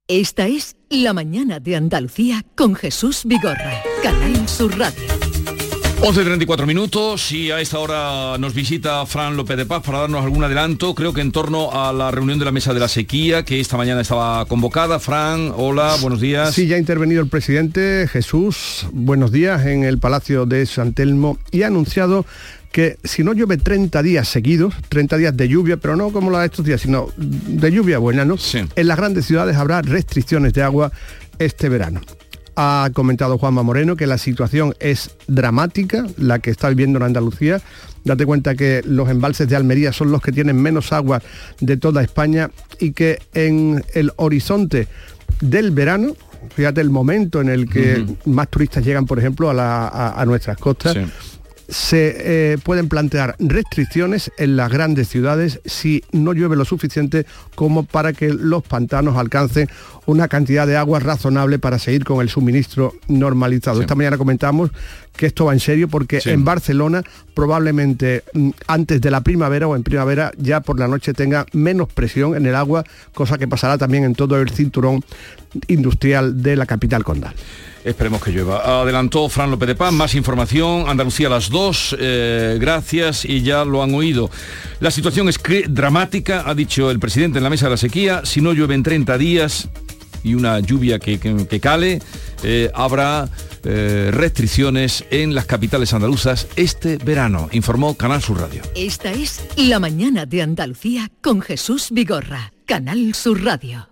Esta es La Mañana de Andalucía con Jesús Vigorra, Canal Sur Radio. 11.34 minutos y a esta hora nos visita Fran López de Paz para darnos algún adelanto, creo que en torno a la reunión de la mesa de la sequía que esta mañana estaba convocada. Fran, hola, buenos días. Sí, ya ha intervenido el presidente Jesús, buenos días, en el Palacio de San Telmo y ha anunciado que si no llueve 30 días seguidos, 30 días de lluvia, pero no como la de estos días, sino de lluvia buena, ¿no? En las grandes ciudades habrá restricciones de agua este verano. Ha comentado Juanma Moreno que la situación es dramática, la que está viviendo en Andalucía. Date cuenta que los embalses de Almería son los que tienen menos agua de toda España y que en el horizonte del verano, fíjate el momento en el que más turistas llegan, por ejemplo, a, la- a- a nuestras costas, se eh, pueden plantear restricciones en las grandes ciudades si no llueve lo suficiente como para que los pantanos alcancen una cantidad de agua razonable para seguir con el suministro normalizado. Esta mañana comentamos que esto va en serio porque en Barcelona probablemente mm, antes de la primavera o en primavera ya por la noche tenga menos presión en el agua, cosa que pasará también en todo el cinturón industrial de la capital condal. Esperemos que llueva. Adelantó Fran López de Paz, más información, Andalucía a las 2, eh, gracias y ya lo han oído. La situación es dramática, ha dicho el presidente en la mesa de la sequía, si no llueve en 30 días y una lluvia que, que- que cale, eh, habrá eh, restricciones en las capitales andaluzas este verano, informó Canal Sur Radio. Esta es La Mañana de Andalucía con Jesús Vigorra, Canal Sur Radio.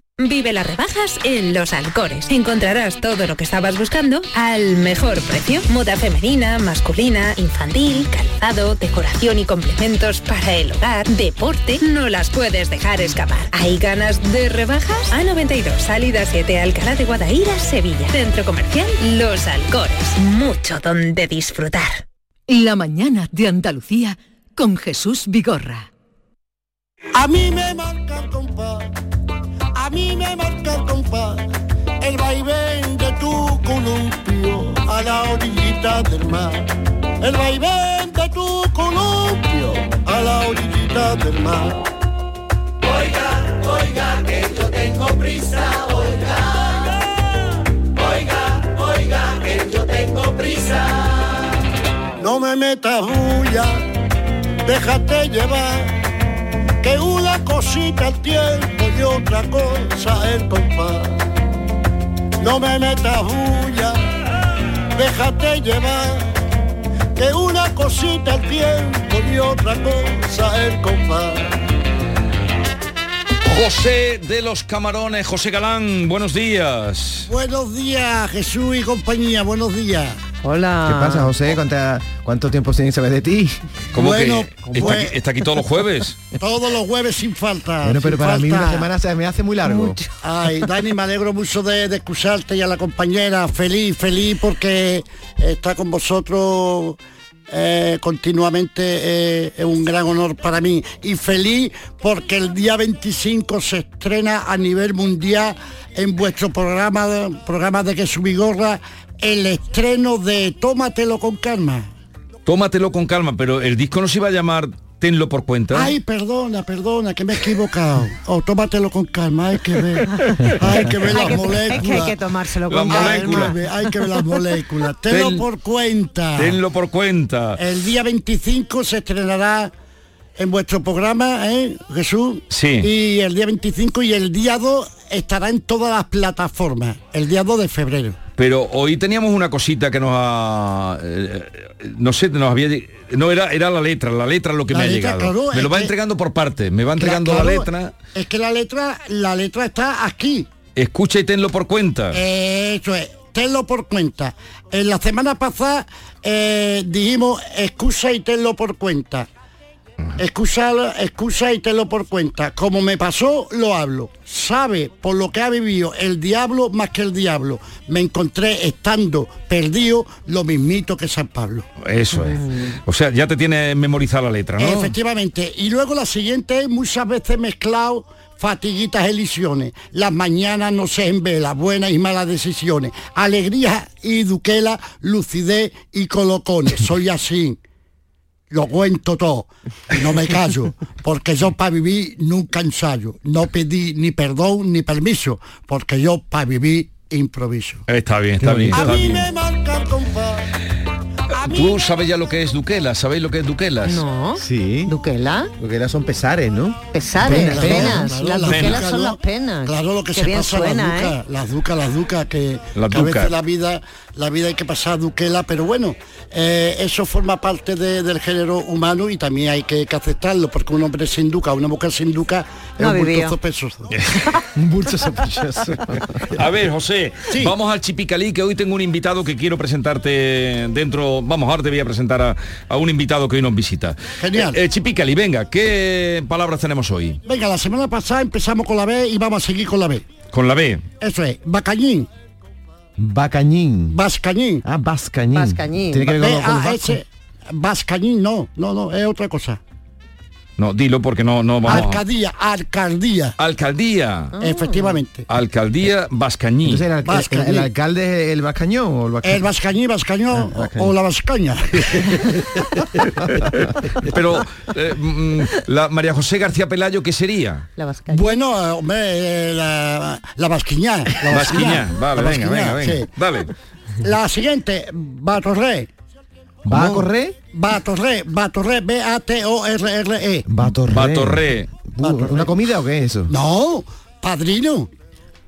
Vive las rebajas en Los Alcores. Encontrarás todo lo que estabas buscando al mejor precio. Moda femenina, masculina, infantil, calzado, decoración y complementos para el hogar, deporte. No las puedes dejar escapar. ¿Hay ganas de rebajas? A92, salida 7, Alcalá de Guadaira, Sevilla. Centro comercial Los Alcores. Mucho donde disfrutar. La Mañana de Andalucía con Jesús Vigorra. A mí me marca el compás, mí me marca el compás, el vaivén de tu columpio a la orillita del mar. El vaivén de tu columpio a la orillita del mar. Oiga, oiga, que yo tengo prisa, oiga. Oiga, oiga, que yo tengo prisa. No me metas bulla, déjate llevar, que una cosita el tiempo y otra cosa el compás. No me metas bulla, déjate llevar, que una cosita el tiempo y otra cosa el compás. José de los Camarones, José Galán, buenos días. Buenos días, Jesús y compañía, buenos días. Hola. ¿Qué pasa, José? ¿Cuánta- ¿Cuánto tiempo sin saber de ti? ¿Cómo Bueno, que está, pues- aquí, está aquí todos los jueves? (laughs) Todos los jueves sin falta. Bueno, pero para mí una semana se me hace muy largo. Ay, Dani, me alegro mucho de, de escucharte y a la compañera. Feliz, feliz porque está con vosotros eh, continuamente. eh, es un gran honor para mí. Y feliz porque el día 25 se estrena a nivel mundial en vuestro programa, programa de que Vigorra el estreno de Tómatelo con calma. Tómatelo con calma, pero el disco no se iba a llamar Tenlo por cuenta. Ay, perdona, perdona, que me he equivocado. Oh, tómatelo con calma, hay que ver. Hay que ver Hay las que- moléculas. es que hay que tomárselo con Las calma. moléculas, Hay que ver las moléculas. (laughs) Tenlo Ten- por cuenta. Tenlo por cuenta. El día 25 se estrenará en vuestro programa, ¿eh, Jesús? Sí. Y el día 25 y el día 2 estará en todas las plataformas. El día 2 de febrero. Pero hoy teníamos una cosita que nos ha... eh, no sé, nos había... No, era, era la letra, la letra es lo que La me ha llegado. claro, me lo va que- entregando por parte, me va entregando Claro, la letra. Es que la letra, la letra está aquí. Escucha y tenlo por cuenta. Eso es, tenlo por cuenta. En la semana pasada eh, dijimos excusa y tenlo por cuenta. Excusa, excusa y tenlo por cuenta. Como me pasó, lo hablo. Sabe por lo que ha vivido el diablo más que el diablo. Me encontré estando perdido lo mismito que San Pablo. Eso es. O sea, ya te tiene memorizada la letra, ¿no? Efectivamente. Y luego la siguiente es muchas veces mezclado fatiguitas elisiones. Las mañanas no se vela, buenas y malas decisiones. Alegría y duquela, lucidez y colocones. Soy así. (laughs) Lo cuento todo. Y no me callo. Porque yo para vivir nunca ensayo. No pedí ni perdón ni permiso. Porque yo para vivir improviso. Está bien, está bien. A está mí bien. me marca el compás. ¿Tú sabes ya lo que es Duquela? ¿Sabéis lo que es Duquelas? No. Sí. ¿Duquela? Duquelas son pesares, ¿no? Pesares, Penas, penas. Claro, Las las duquelas son las penas. Claro, lo que Qué se pasa suena, las ducas, ¿eh? las ducas, las ducas, que, Las que a veces la vida, la vida hay que pasar duquela, pero bueno, eh, eso forma parte de- del género humano y también hay que, que aceptarlo, porque un hombre sin duca, una mujer sin duca es No un vivió. bulto sospechoso. Un bulto sospechoso. (laughs) A ver, José, Sí. vamos al Chipicalí, que hoy tengo un invitado que quiero presentarte dentro. Vamos, ahora te voy a presentar a, a un invitado que hoy nos visita. Genial. Eh, eh, Chipicali, venga, ¿qué palabras tenemos hoy? Venga, la semana pasada empezamos con la B y vamos a seguir con la B. Con la B. Eso es, bacañín, Bacañín. vascañín, Ah, Vascañín. Vascañín. Tiene que ver con, con. B-A-S, vascañín, no, no, no, es otra cosa. No, dilo porque no, no vamos. a- Alcaldía, alcaldía, Alcaldía. efectivamente. Alcaldía Vascañí. Entonces, ¿el, alca- Vascañín. el alcalde es el Vascañón o el Vascañón? El vascañí, vascañón Ah, o- la vascaña. (laughs) Pero eh, mm, la María José García Pelayo, ¿qué sería? La vascaña. Bueno, eh, hombre, eh, la, la vasquiñá. La Vasquiñá. Vale, la venga, venga, venga. sí. Dale. La siguiente, Batorré. ¿Va a correr? Batorré, Batorré, B-A-T-O-R-R-E. Batorré. Batorré. Uh, ¿Una comida o qué es eso? No, padrino.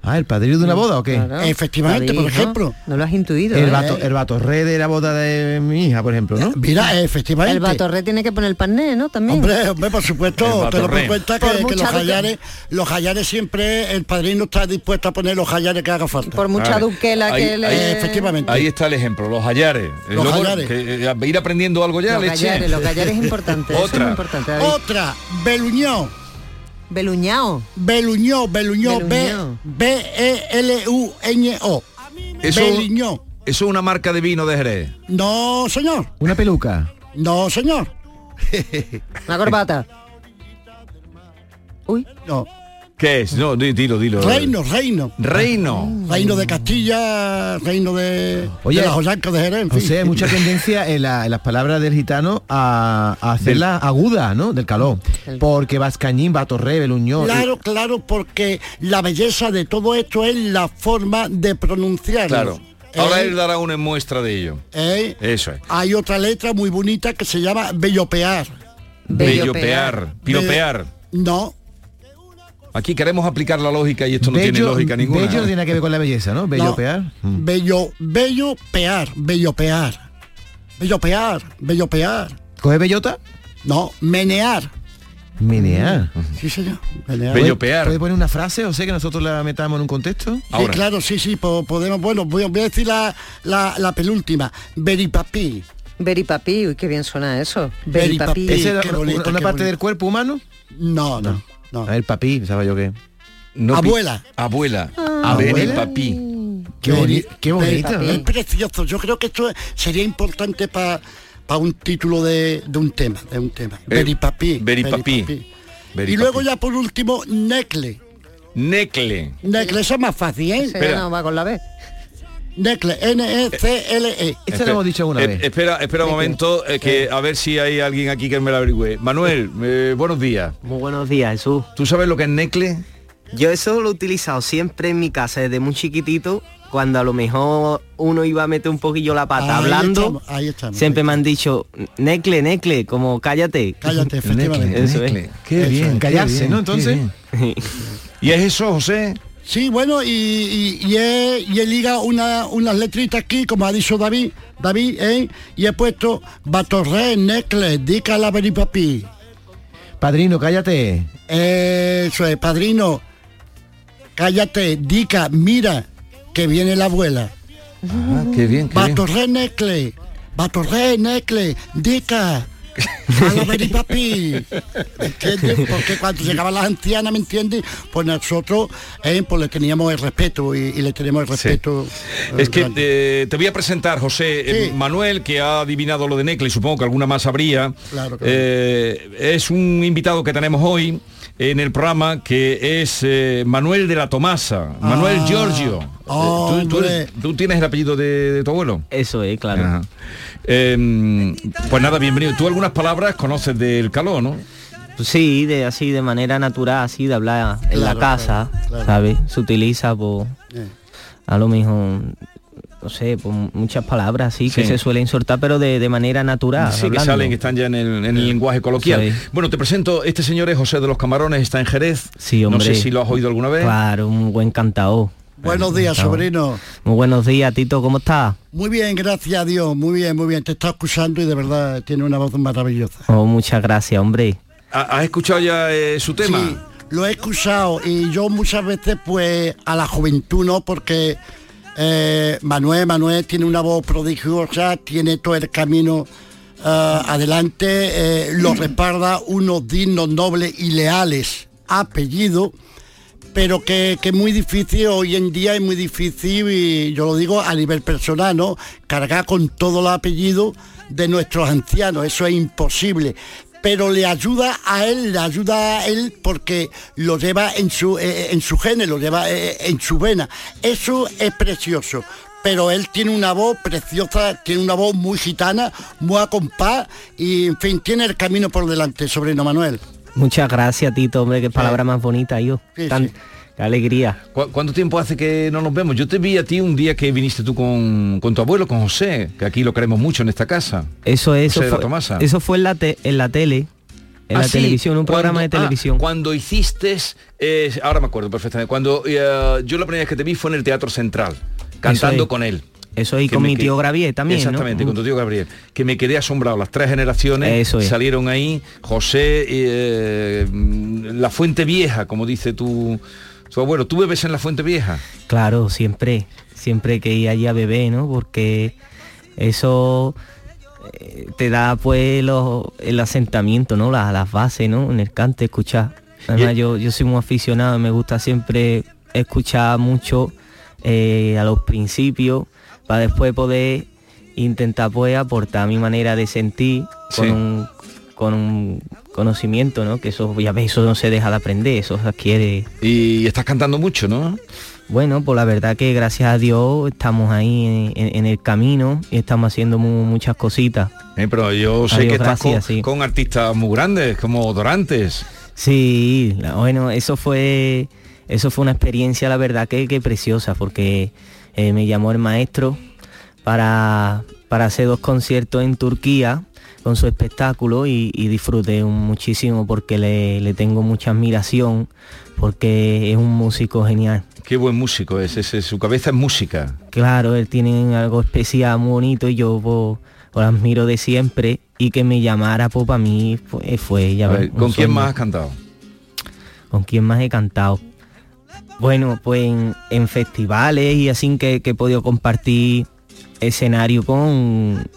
Ah, ¿el padrino de una boda o qué? Claro. Efectivamente, por ejemplo. No lo has intuido. El, ¿eh? bato, el batorré de la boda de mi hija, por ejemplo, ¿no? Mira, efectivamente. El batorré tiene que poner el pané, ¿no? También. Hombre, hombre, por supuesto, te lo doy cuenta Por que, que los jayares, los jayares siempre, el padrino está dispuesto a poner los jayares que haga falta. Por mucha duquela Ahí- que le... Eh, efectivamente. Ahí está el ejemplo, los hallares. Eh, Los luego, hallares. que, eh, ir aprendiendo algo ya, Los leche. gallares, los gallares es importante. Otra. es importante. Otra, Beluñó. Beluñao. Beluñó, Beluñó, B, Beluñó. B-E-L-U-Ñ-O. Eso, Beliñó. eso es una marca de vino de Jerez. No, señor. Una peluca. No, señor. Una corbata. (laughs) Uy. No. ¿Qué es? No, di- dilo, dilo. Reino, reino. Reino. Reino de Castilla, reino de, Oye, de las Ollancas de Jerez. fin. José, hay mucha tendencia en, la- en las palabras del gitano a, a hacerla aguda, ¿no? Del calor. Porque Vascañín, Batorré, Beluñón. Claro, claro, porque la belleza de todo esto es la forma de pronunciarlo. Claro. Ahora ¿Eh? él dará una muestra de ello. ¿Eh? Eso es. Hay otra letra muy bonita que se llama bellopear. Bellopear. Piropear. No, Aquí queremos aplicar la lógica y esto no tiene lógica ninguna. Bello no tiene que ver con la belleza, ¿no? Bello No. pear. Mm. bello, bellopear, bellopear. Bellopear, bellopear. ¿Coge bellota? No, menear. Menear. Sí, señor. menear. Bellopear. ¿Puede poner una frase o sé que nosotros la metamos en un contexto? Sí, claro, sí, sí, po- podemos. Bueno, voy, a- decir la, la, la penúltima. Beripapi. Beripapi, uy, qué bien suena eso. Beripapi. ¿Esa bonito, una, una qué parte bonito. del cuerpo humano? No, no. no. A ver, papi, pensaba yo que. No Abuela. Abuela. Ah. Beri ¿Abuela? papi. Qué, boni- qué bonito. Es ¿no? precioso. Yo creo que esto sería importante para un título de, de un tema, de un tema. Beripapi. Beripapi. Y luego ya por último, Necle. Necle. Necle, eso es más fácil, ¿eh? No va con la B. Necle, N-E-C-L-E. Esta la hemos dicho alguna Eh, vez. Espera, espera un momento, eh, que a ver si hay alguien aquí que me la averigüe. Manuel, eh, buenos días. Muy buenos días, Jesús. ¿Tú sabes lo que es necle? Yo eso lo he utilizado siempre en mi casa desde muy chiquitito, cuando a lo mejor uno iba a meter un poquillo la pata Ahí hablando. estamos, ahí estamos. Siempre me han dicho, necle, necle, como cállate. Cállate, (laughs) efectivamente. Eso Necle. es. Qué Eso bien, es. qué Callarse, bien, ¿no? qué Entonces. bien. ¿Y es eso, José? Sí, bueno, y, y, y he, y he ligado una, unas letritas aquí, como ha dicho David, David, ¿eh? y he puesto Batorre, Necle, Dica la Beripapi. Padrino, cállate. Eso es, padrino. Cállate, Dica, mira, que viene la abuela. Ah, qué bien, qué bien. Batorre, Necle, Batorre, Necle, Dica. ¿Me entiendes? Porque cuando llegaban las ancianas, ¿me entiendes? Pues nosotros eh, pues le teníamos el respeto y, y le tenemos el respeto. eh, Es que eh, te voy a presentar, José eh, Sí. Manuel, que ha adivinado lo de Necle, y supongo que alguna más habría. Claro, claro. Es un invitado que tenemos hoy en el programa que es eh, Manuel de la Tomasa, Manuel Ah. Giorgio. Oh, Eh, ¿tú, tú eres- hombre. tú tienes el apellido de, de tu abuelo? Eso es, claro. Eh, pues nada, bienvenido. Tú algunas palabras conoces del caló, ¿no? Pues Sí, de así, de manera natural, así, de hablar en la casa, claro, claro. ¿sabes? Se utiliza por, Eh. a lo mejor, no sé, por muchas palabras así que Sí. se suelen soltar, pero de, de manera natural. Sí, que salen, que están ya en el, en el lenguaje coloquial. Sí. Bueno, te presento, este señor es José de los Camarones, está en Jerez. Sí, No hombre. sé si lo has oído alguna vez. Claro, un buen cantador. Buenos días, sobrino. Muy buenos días, Tito, ¿cómo estás? Muy bien, gracias a Dios, muy bien, muy bien. Te está escuchando y de verdad tiene una voz maravillosa. Oh, muchas gracias, hombre. ¿Ha- ¿Has escuchado ya eh, su tema? Sí, lo he escuchado y yo muchas veces pues a la juventud no, porque eh, Manuel, Manuel tiene una voz prodigiosa, tiene todo el camino eh, adelante, eh, lo respalda unos dignos, nobles y leales apellidos, pero que, es muy difícil, hoy en día es muy difícil, y yo lo digo a nivel personal, ¿no? Cargar con todos los apellidos de nuestros ancianos, eso es imposible. Pero le ayuda a él, le ayuda a él porque lo lleva en su, eh, en su gene, lo lleva eh, en su vena. Eso es precioso. Pero él tiene una voz preciosa, tiene una voz muy gitana, muy a compás y en fin, tiene el camino por delante, sobrino Manuel. Muchas gracias, Tito, hombre, qué palabra más bonita, yo. Sí, Tan- sí. Qué alegría. ¿Cu- ¿Cuánto tiempo hace que no nos vemos? Yo te vi a ti un día que viniste tú con, con tu abuelo, con José, que aquí lo queremos mucho en esta casa. Eso, eso, de la fue, Tomasa. eso fue en la, te- en la tele, en Ah, la sí, televisión, un programa de ah, televisión. cuando hiciste, eh, ahora me acuerdo perfectamente, cuando eh, yo la primera vez que te vi fue en el Teatro Central, cantando es. con él. Eso y con mi tío Gravier también. Exactamente, con tu tío Gabriel. Que me quedé asombrado. Las tres generaciones Eso es. salieron ahí. José, eh, la Fuente Vieja, como dice tu, tu abuelo. ¿Tú bebes en la Fuente Vieja? Claro, siempre, siempre que ir allí a beber, ¿no? Porque eso eh, te da pues lo- el asentamiento, ¿no? Las, las bases, ¿no? En el cante, escuchar. Además, yo, yo soy muy aficionado, me gusta siempre escuchar mucho eh, a los principios para después poder intentar pues aportar mi manera de sentir con Sí. un con un conocimiento, ¿no? Que eso ya ves, eso no se deja de aprender, eso se adquiere. Y estás cantando mucho, ¿no? Bueno, pues la verdad que gracias a Dios estamos ahí en, en- el camino y estamos haciendo mu- muchas cositas. Eh, pero yo sé Adiós, que estás gracias, con, sí. con artistas muy grandes, como Dorantes. Sí, bueno, eso fue eso fue una experiencia, la verdad que, que preciosa, porque eh, me llamó el maestro para, para hacer dos conciertos en Turquía con su espectáculo y, y disfruté muchísimo porque le, le tengo mucha admiración, porque es un músico genial. Qué buen músico es, ese, su cabeza es música. Claro, él tiene algo especial, muy bonito y yo pues, lo admiro de siempre y que me llamara pues para mí fue, fue ya A ver, ¿Con quién más has cantado? ¿Con quién más he cantado? Bueno, pues en, en festivales y así que, que he podido compartir escenario con,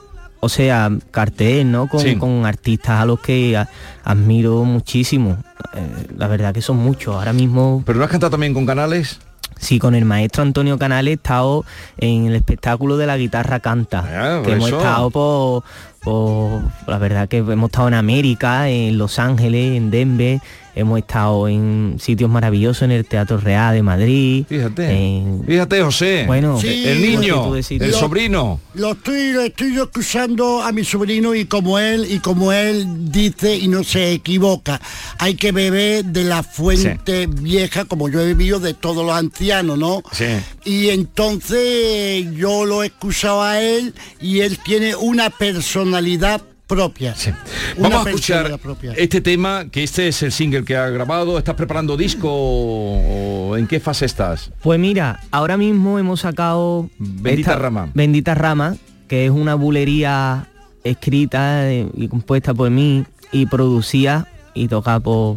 o sea, cartel, ¿no? Con, Sí. con artistas a los que a- admiro muchísimo. Eh, la verdad que son muchos. Ahora mismo... ¿Pero no has cantado también con Canales? Sí, con el maestro Antonio Canales he estado en el espectáculo de la guitarra canta. Ah, que hemos eso. estado por, por- la verdad que hemos estado en América, en Los Ángeles, en Denver, hemos estado en sitios maravillosos en el Teatro Real de Madrid. Fíjate. en- Fíjate, José. Bueno, el niño, el sobrino. Lo estoy, lo estoy yo escuchando a mi sobrino y como él, y como él dice y no se equivoca, hay que beber de la fuente vieja, como yo he bebido de todos los ancianos, ¿no? Sí. Y entonces yo lo he escuchado a él y él tiene una personalidad propia. Una Vamos a escuchar propia. este tema, que este es el single que ha grabado. ¿Estás preparando disco o o en qué fase estás? Pues mira, ahora mismo hemos sacado Bendita Rama. Bendita Rama, que es una bulería escrita eh, y compuesta por mí y producida y tocada por,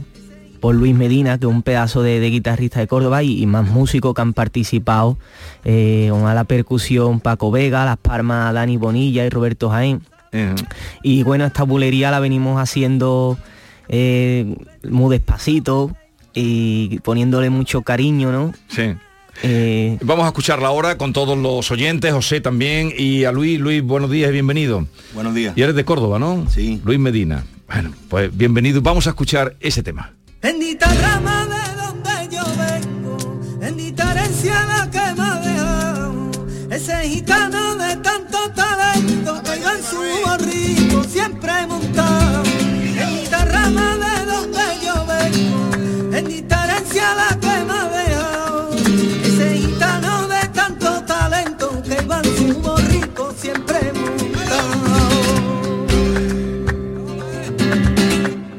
por Luis Medina, que es un pedazo de, de guitarrista de Córdoba y, y más músicos que han participado, eh, a la percusión Paco Vega, las palmas Dani Bonilla y Roberto Jaén. Y bueno, esta bulería la venimos haciendo eh, muy despacito y poniéndole mucho cariño, ¿no? Sí. Eh, Vamos a escucharla ahora con todos los oyentes, José también, y a Luis. Luis, buenos días y bienvenido. Buenos días. Y eres de Córdoba, ¿no? Sí. Luis Medina. Bueno, pues bienvenido. Vamos a escuchar ese tema. Bendita rama de donde yo vengo, bendita herencia la que me ha dejado, ese gitano siempre montado. Bendita rama de donde yo vengo, bendita herencia la que me ha dejado, ese gitano de tanto talento que iba en su borrico siempre montado.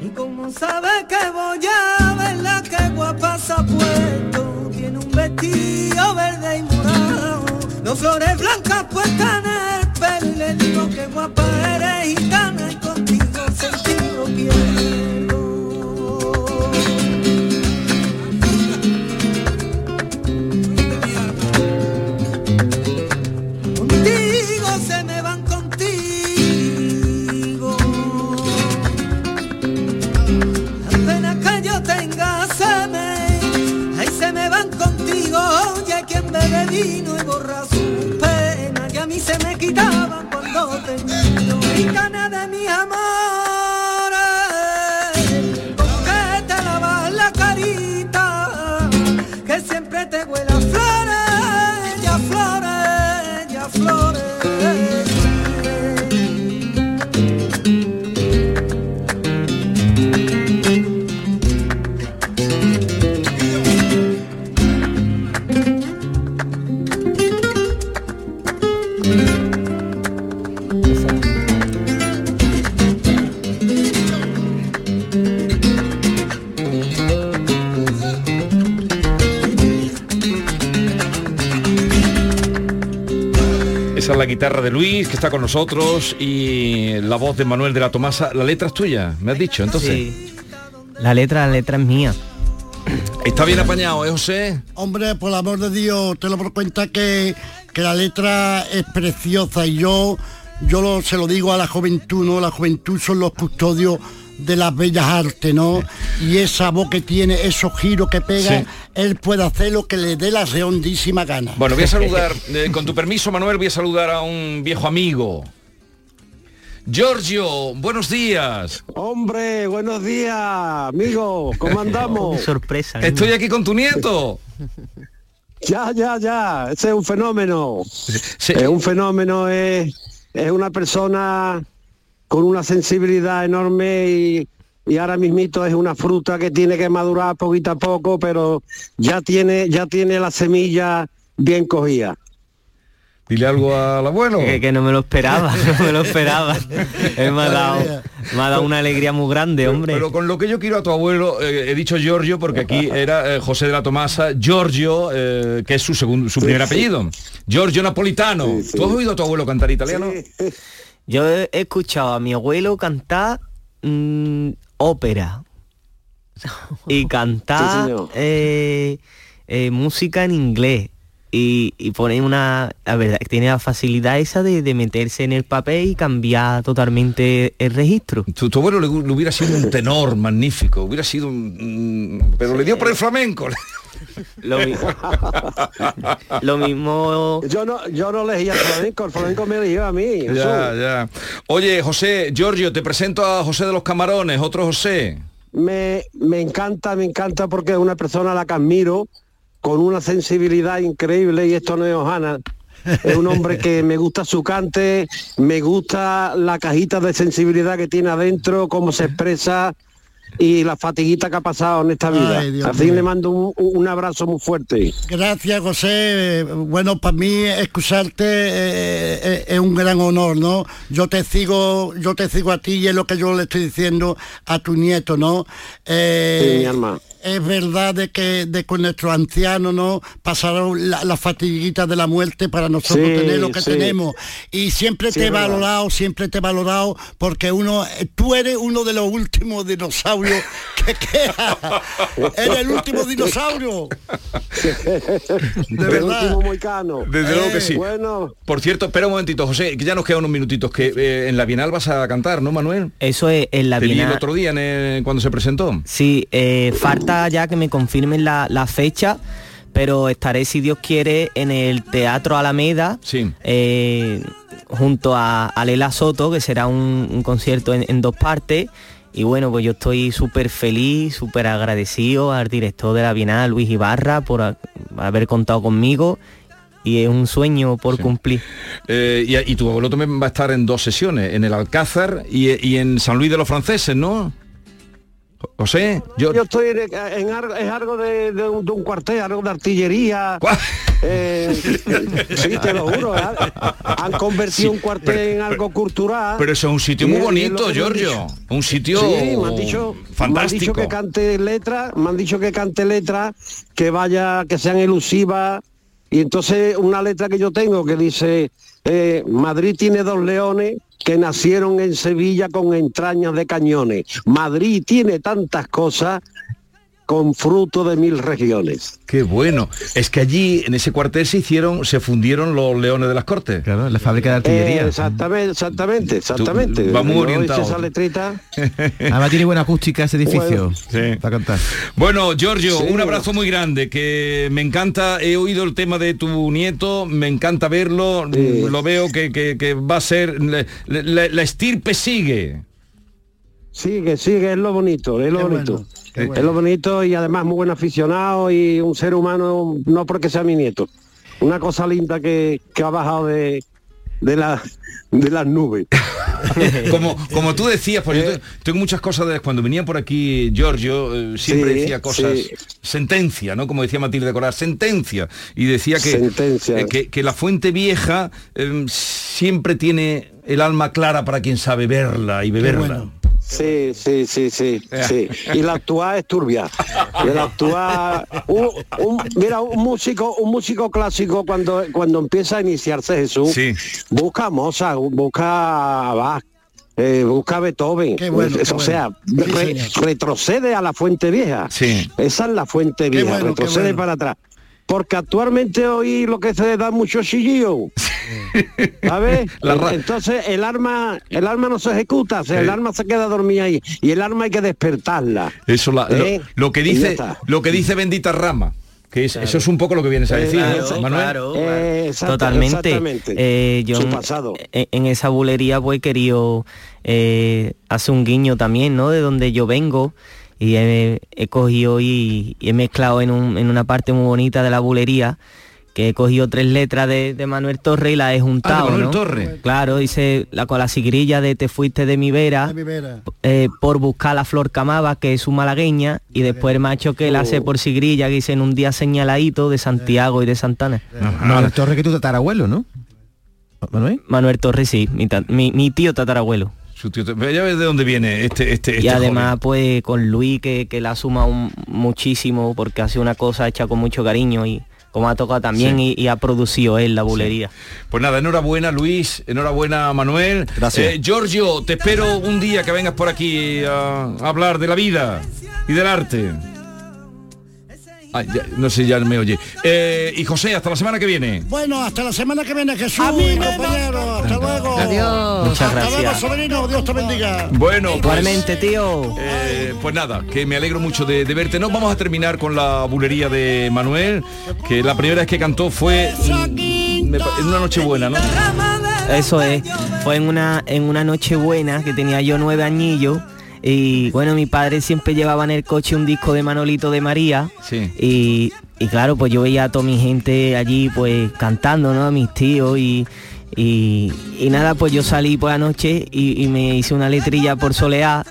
Y como sabe que voy a verla, que guapa se ha puesto. Tiene un vestido verde y morado, dos flores blancas puestas en el Y le digo que guapa eres gitana y contigo sentido quiero. Contigo se me van contigo. Las penas que yo tenga se ahí se me van contigo. Oye, quien bebe vino y borra se me quitaban cuando te miro. Gitana de mis amores, guitarra de Luis, que está con nosotros, y la voz de Manuel de la Tomasa. La letra es tuya, me has dicho, entonces. Sí. La letra, la letra es mía. Está bien apañado, ¿eh, José? Hombre, por el amor de Dios, te lo por cuenta que, que la letra es preciosa y yo, yo lo- se lo digo a la juventud, ¿no? La juventud son los custodios de las bellas artes, ¿no? Y esa voz que tiene, esos giros que pega, Sí. él puede hacer lo que le dé la redondísima gana. Bueno, voy a saludar, (laughs) eh, con tu permiso, Manuel, voy a saludar a un viejo amigo. Giorgio, buenos días. Hombre, buenos días, amigo. ¿Cómo andamos? (laughs) sorpresa. Estoy aquí con tu nieto. Ya, ya, ya. Ese es un fenómeno. Es un fenómeno, es, es una persona con una sensibilidad enorme y, y ahora mismito es una fruta que tiene que madurar poquito a poco, pero ya tiene, ya tiene la semilla bien cogida. Dile algo al abuelo. Que, que no me lo esperaba, (laughs) (laughs) no me lo esperaba. Él me ha dado, me ha dado una alegría muy grande, hombre. Pero con lo que yo quiero a tu abuelo, eh, he dicho Giorgio porque aquí era eh, José de la Tomasa, Giorgio, eh, que es su segundo, su primer sí. apellido. Giorgio Napolitano. ¿Tú has oído a tu abuelo cantar italiano? Yo he escuchado a mi abuelo cantar mm, ópera. Y (laughs) cantar eh, eh, música en inglés. Y, y pone una la verdad tiene la facilidad esa de, de meterse en el papel y cambiar totalmente el registro. Tu, tu abuelo le, hu- le hubiera sido un tenor magnífico, hubiera sido un... mm, pero le dio por el flamenco. (laughs) lo, mi- lo mismo Yo no, yo no elegí al flamenco, el flamenco me eligió a mí. Ya, ya. Oye, José, Giorgio, te presento a José de los Camarones, otro José. Me, me encanta, me encanta porque es una persona a la que admiro con una sensibilidad increíble y esto no es Ojana. Es un hombre que me gusta su cante, me gusta la cajita de sensibilidad que tiene adentro, cómo se expresa y la fatiguita que ha pasado en esta vida. Ay, Así mío. le mando un, un abrazo muy fuerte. Gracias, José. Bueno, para mí escucharte eh, eh, es un gran honor, ¿no? Yo te sigo, yo te sigo a ti y es lo que yo le estoy diciendo a tu nieto, ¿no? Eh, Sí, mi alma. Es verdad de que, de que nuestros ancianos no pasaron la, la fatiguita de la muerte para nosotros Sí, tener lo que sí. tenemos. Y siempre Sí, te he verdad. valorado, siempre te he valorado, porque uno, tú eres uno de los últimos dinosaurios que (laughs) queda. eres el último dinosaurio. De El verdad. último moicano. Desde luego que sí. Bueno, Por cierto, espera un momentito, José, que ya nos quedan unos minutitos, que eh, en la Bienal vas a cantar, ¿no, Manuel? eso es en la Te vi el Bienal otro día en el- cuando se presentó. Sí, eh, falta ya que me confirmen la, la fecha, pero estaré, si Dios quiere, en el Teatro Alameda, Sí. eh, junto a, a Lela Soto, que será un, un concierto en, en dos partes. Y bueno, pues yo estoy súper feliz, súper agradecido al director de la Bienal, Luis Ibarra, por a- haber contado conmigo. Y es un sueño por cumplir. Eh, y, y tu abuelo también va a estar en dos sesiones, en el Alcázar y, y en San Luis de los Franceses, ¿no? José, yo... Yo estoy en, en es algo de, de un, de un cuartel, algo de artillería. Eh, sí, (laughs) te lo juro. ¿eh? Han convertido Sí, un cuartel pero- en algo cultural. Pero eso es un sitio muy bonito, Giorgio. Un sitio Sí, me han dicho, me han fantástico. dicho que cante letras, me han dicho que cante letras, que vaya, que sean elusivas. Y entonces una letra que yo tengo que dice, eh, Madrid tiene dos leones que nacieron en Sevilla con entrañas de cañones. Madrid tiene tantas cosas con fruto de mil regiones. Qué bueno. Es que allí, en ese cuartel, se hicieron, se fundieron los leones de las cortes. Claro, la fábrica de Eh, artillería. exactamente, exactamente, exactamente. va muy orientado. esa letrita. (laughs) Además tiene buena acústica ese edificio. Sí. Para cantar. Bueno, Giorgio, Sí. un abrazo muy grande, que me encanta, he oído el tema de tu nieto, me encanta verlo, Sí. lo veo que, que- que va a ser, la, la- la estirpe sigue. Sigue, sigue, es lo bonito, es lo Qué bonito. bueno, Es lo bonito y además muy buen aficionado y un ser humano, no porque sea mi nieto. Una cosa linda que, que ha bajado de, de, la, de las nubes. (laughs) Como, como tú decías, pues yo Eh. te- tengo muchas cosas de cuando venía por aquí Giorgio, eh, siempre Sí, decía cosas, sí. sentencia, ¿no? Como decía Matilde Corar, sentencia. Y decía que, Sentencia. eh, que, que la fuente vieja eh, siempre tiene el alma clara para quien sabe verla y beberla. Sí, sí, sí, sí, sí. Y la actual es turbia. Y la actual, un, un- mira, un músico, un músico clásico cuando cuando empieza a iniciarse Jesús, Sí. busca a Mozart, busca a Bach, eh, busca a Beethoven. Qué bueno, o sea, bueno. Re- retrocede a la fuente vieja. Sí. Esa es la fuente vieja, bueno, retrocede bueno. para atrás. Porque actualmente hoy lo que se da mucho chillillo. (laughs) Entonces el arma, el arma no se ejecuta, o sea, el Sí. arma se queda dormida ahí. Y el arma hay que despertarla. Eso la- lo, ¿Eh? lo que dice, lo que dice bendita rama. Que es- eso es un poco lo que vienes a Eh, decir, ¿no, claro, Manuel? claro, Eh, exacta- Totalmente. Eh, yo Su pasado. En, en esa bulería pues he querido eh, hacer un guiño también, ¿no? De donde yo vengo y he, he cogido y, y he mezclado en, un- en una parte muy bonita de la bulería que he cogido tres letras de, de Manuel Torre y las he juntado, Manuel ¿no? Torre. Claro, dice la con la sigrilla de Te fuiste de mi vera De mi vera. eh, por buscar la flor camaba, que es su malagueña, y después el macho que la hace por sigrilla, que dice en un día señaladito de Santiago y de Santana. Manuel Torre que tu tatarabuelo, ¿no? Manuel. Manuel Torres, sí, mi, ta- mi- mi tío tatarabuelo. Su tío- ya ves de dónde viene este, este, este y además joven. pues con Luis que, que la suma un- muchísimo porque hace una cosa hecha con mucho cariño y como ha tocado también y, ha producido él la bulería. Pues nada, enhorabuena Luis, enhorabuena Manuel. Gracias. Eh, Giorgio, te espero un día que vengas por aquí a hablar de la vida y del arte no sé, ya me oye. Eh, y José, hasta la semana que viene. Bueno, hasta la semana que viene, Jesús, compañero. Hasta luego. Adiós. Muchas gracias. Luego, Dios te bendiga. Bueno, pues, igualmente, tío. Eh, pues nada, que me alegro mucho de, verte. No, vamos a terminar con la bulería de Manuel, que la primera vez que cantó fue en una noche buena, ¿no? Eso es. Fue en una en una noche buena que tenía yo nueve añillos y bueno, mi padre siempre llevaba en el coche un disco de Manolito de María. Y, claro, pues yo veía a toda mi gente allí pues cantando, ¿no? A mis tíos y, y, nada, pues yo salí por la noche y, me hice una letrilla por soleá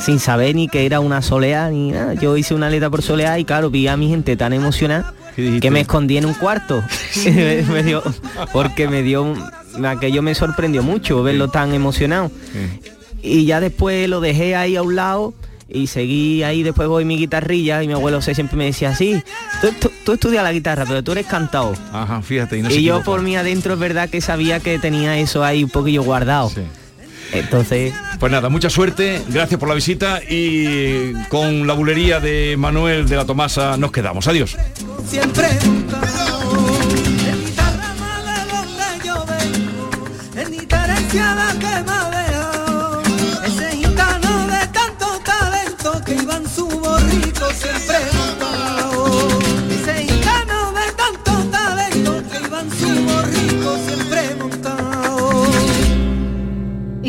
sin saber ni que era una soleá ni nada. Yo hice una letra por soleá y claro, vi a mi gente tan emocionada que me escondí en un cuarto. (laughs) (laughs) me dio, porque me dio, aquello me sorprendió mucho verlo tan emocionado y ya después lo dejé ahí a un lado y seguí ahí, después voy mi guitarrilla y mi abuelo siempre me decía, sí, tú, estudias la guitarra, pero tú eres cantado. Ajá, fíjate. Y, yo por mí adentro es verdad que sabía que tenía eso ahí un poquillo guardado. Entonces... Pues nada, mucha suerte, gracias por la visita y con la bulería de Manuel de la Tomasa nos quedamos. Adiós. Siempre